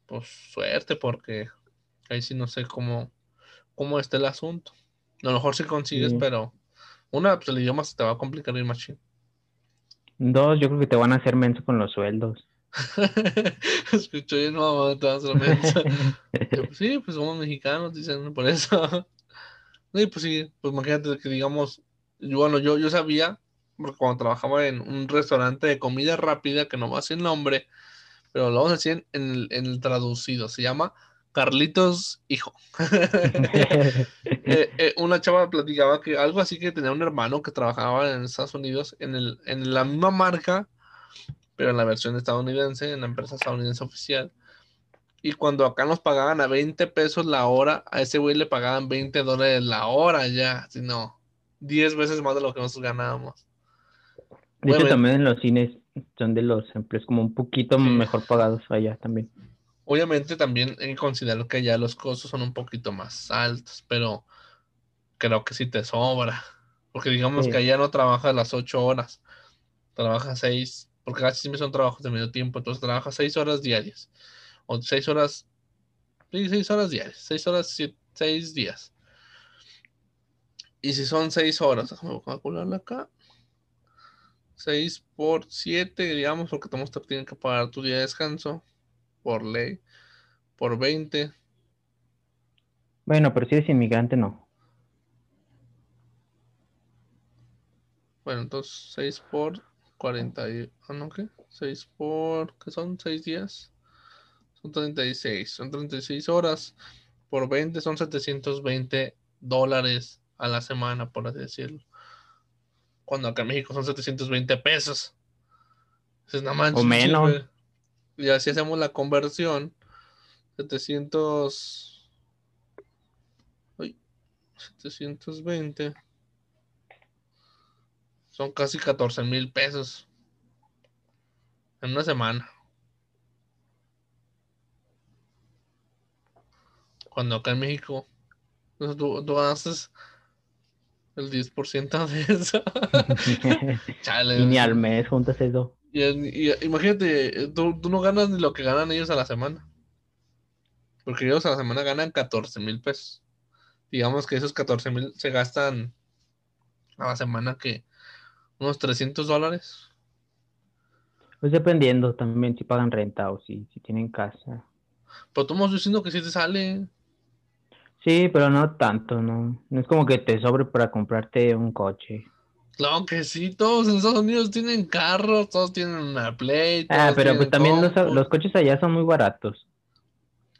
pues suerte, porque ahí sí no sé cómo cómo esté el asunto. A lo mejor sí consigues, pero una, pues el idioma se te va a complicar el machine. Dos, yo creo que te van a hacer menso con los sueldos. Escucho yo, no, te van a hacer menso. Pues sí, pues somos mexicanos, dicen, por eso. Sí, pues sí, pues imagínate que digamos, bueno, yo, yo sabía, porque cuando trabajaba en un restaurante de comida rápida, que no va a el nombre, pero lo vamos a decir en el, en el traducido, se llama Carlitos hijo. Eh, eh, una chava platicaba que algo así que tenía un hermano que trabajaba en Estados Unidos en, el, en la misma marca, pero en la versión estadounidense, en la empresa estadounidense oficial. Y cuando acá nos pagaban a 20 pesos la hora, a ese güey le pagaban 20 dólares la hora ya, si no, 10 veces más de lo que nosotros ganábamos. De hecho, también en los cines son de los empleos como un poquito mejor pagados allá también. Obviamente también hay que considerar que ya los costos son un poquito más altos, pero creo que sí te sobra. Porque digamos que allá no trabajas las ocho horas, trabajas seis, porque casi siempre son trabajos de medio tiempo, entonces trabajas seis horas diarias. O seis horas, sí, seis horas diarias, seis horas, seis días. Y si son seis horas, déjame calcularla acá. Seis por siete, digamos, porque te tienen que pagar tu día de descanso por ley, por 20. Bueno, pero si eres inmigrante, no. Bueno, entonces 6 por 40. ¿Ah, no qué? 6 por. ¿Qué son? 6 días. Son 36. Son 36 horas. Por 20 son 720 dólares a la semana, por así decirlo. Cuando acá en México son 720 pesos. Es nada más. O menos. Y así hacemos la conversión. 700. 720. Son casi 14 mil pesos. En una semana. Cuando acá en México. Tú, tú el 10% de eso. y ni al mes juntas eso. Y, imagínate, tú, no ganas ni lo que ganan ellos a la semana. Porque ellos a la semana ganan 14 mil pesos. Digamos que esos 14 mil se gastan a la semana que unos 300 dólares. Pues dependiendo también si pagan renta o si, si tienen casa. Pero tú estás diciendo que sí te sale. Sí, pero no tanto, ¿no? No es como que te sobre para comprarte un coche. Claro que sí, todos en Estados Unidos tienen carros, todos tienen una Play. Ah, pero pues también los, coches allá son muy baratos.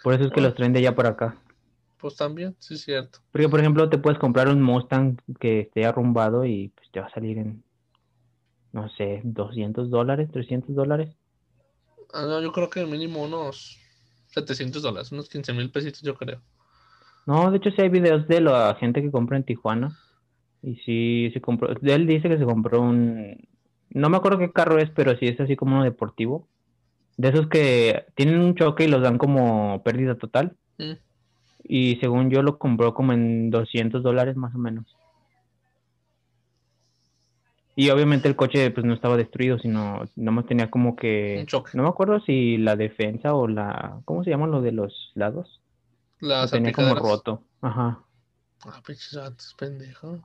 Por eso es que los traen de allá por acá. Pues también, sí es cierto. Porque, por ejemplo, te puedes comprar un Mustang que esté arrumbado y pues te va a salir en, no sé, 200 dólares, 300 dólares. Ah, no, yo creo que mínimo unos 700 dólares, unos 15 mil pesitos, yo creo. No, de hecho sí hay videos de la gente que compra en Tijuana y sí, se compró, él dice que se compró un, no me acuerdo qué carro es, pero sí es así como uno deportivo. De esos que tienen un choque y los dan como pérdida total. Mm. Y según yo lo compró como en 200 dólares más o menos. Y obviamente el coche pues no estaba destruido, sino más tenía como que... No me acuerdo si la defensa o la... ¿Cómo se llama lo de los lados? Las tenía como roto. Ajá. Ah, pinches pendejo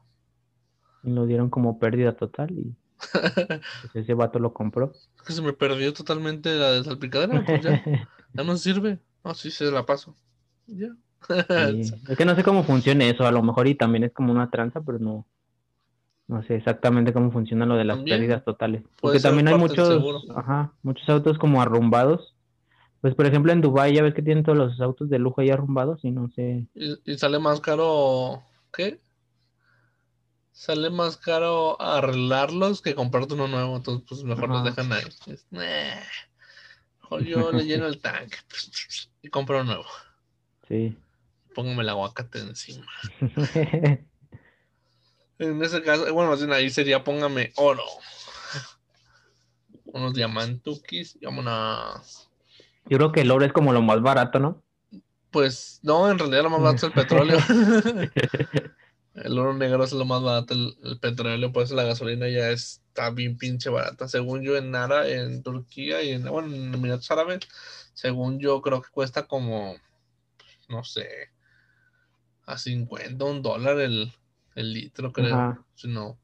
lo dieron como pérdida total y Pues ese vato lo compró. Es que se me perdió totalmente la de salpicadera, pues ya, ya no sirve. No, sí, se la paso. Ya. Sí, Es que no sé cómo funciona eso, a lo mejor y también es como una tranza, pero no, no sé exactamente cómo funciona lo de las También pérdidas totales. Porque también hay muchos, ajá, muchos autos como arrumbados. Pues por ejemplo en Dubái ya ves que tienen todos los autos de lujo ahí arrumbados y no sé. Y, y sale más caro, ¿qué? Sale más caro arreglarlos que comprarte uno nuevo, entonces pues mejor los dejan ahí. Es, "Nah, mejor yo le lleno el tanque y compro uno nuevo. Sí. Póngame el aguacate encima. En ese caso, bueno, más bien ahí sería póngame oro. Unos diamantukis y vámonos. Yo creo que el oro es como lo más barato, ¿no? Pues no, en realidad lo más barato es el petróleo. El oro negro es lo más barato, el, el petróleo, por eso la gasolina ya está bien pinche barata. Según yo en Nara, en Turquía y en, bueno, en Emiratos Árabes, según yo creo que cuesta como, no sé, a 50, un dólar el, el litro, creo. Ajá. Si no.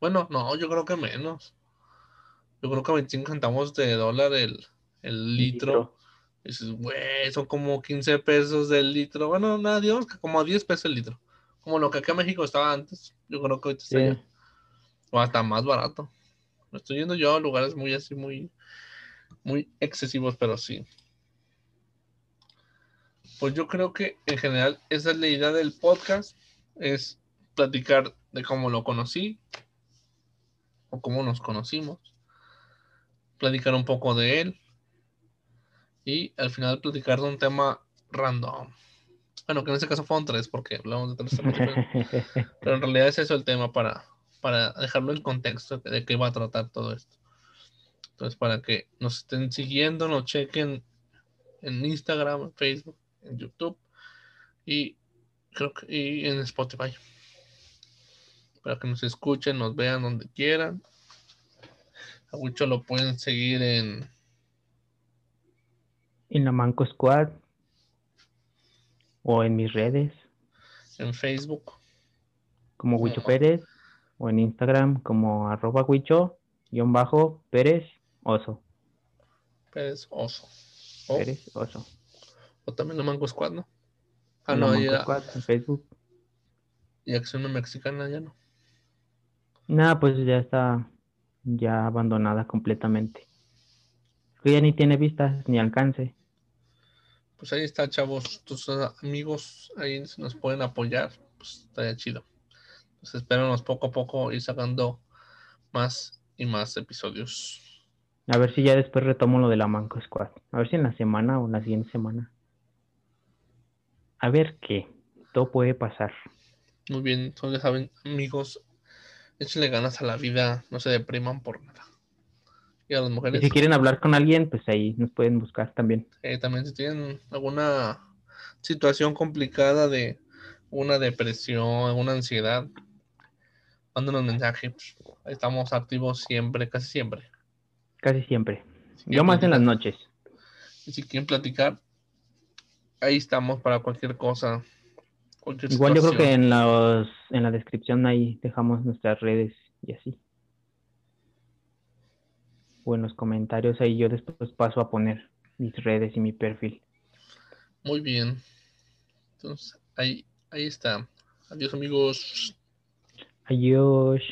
Bueno, no, yo creo que menos. Yo creo que 25 centavos de dólar el, el litro. Y dices, güey, son como 15 pesos del litro. Bueno, nada, digamos que como 10 pesos el litro. Como lo que acá en México estaba antes. Yo creo que ahorita está Sí. ya. O hasta más barato. Me estoy yendo yo a lugares muy así, muy, muy excesivos, pero sí. Pues yo creo que en general esa es la idea del podcast. Es platicar de cómo lo conocí. O cómo nos conocimos. Platicar un poco de él y al final platicar de un tema random. Bueno, que en este caso fueron tres, porque hablamos de tres temas, pero, en realidad es eso el tema para, para dejarlo en contexto de qué va a tratar todo esto. Entonces, para que nos estén siguiendo, nos chequen en Instagram, en Facebook, en YouTube y creo que y en Spotify. Para que nos escuchen, nos vean donde quieran. A Wicho lo pueden seguir en en la Manco Squad o en mis redes en Facebook. como Huicho. Pérez o en Instagram como arroba Huicho guion bajo Pérez Oso. Pérez Oso. O, Pérez Oso. o también la Mango Squad, ¿no? Ah, En no, Manco ya, Squad en Facebook. y Acción Mexicana ya no. Nada, pues ya está ya abandonada completamente. Que ya ni tiene vistas ni alcance. Pues ahí está, chavos. Tus amigos ahí nos pueden apoyar. Pues estaría chido. Entonces espéranos poco a poco ir sacando más y más episodios. A ver si ya después retomo lo de la Manco Squad. A ver si en la semana o en la siguiente semana. A ver qué. Todo puede pasar. Muy bien, entonces saben, amigos, échenle ganas a la vida, no se depriman por nada. Y a las Y mujeres, si quieren hablar con alguien, pues ahí nos pueden buscar también. eh, también si tienen alguna situación complicada de una depresión, alguna ansiedad, mándanos mensaje. pues, estamos activos siempre, casi siempre. Casi siempre. Si Yo más en las noches. Y si quieren platicar, ahí estamos para cualquier cosa. Cualquier Igual yo creo que en, los, en la descripción ahí dejamos nuestras redes y así. O en los comentarios ahí yo después paso a poner mis redes y mi perfil. Muy bien. Entonces, ahí, ahí está. Adiós amigos. Adiós.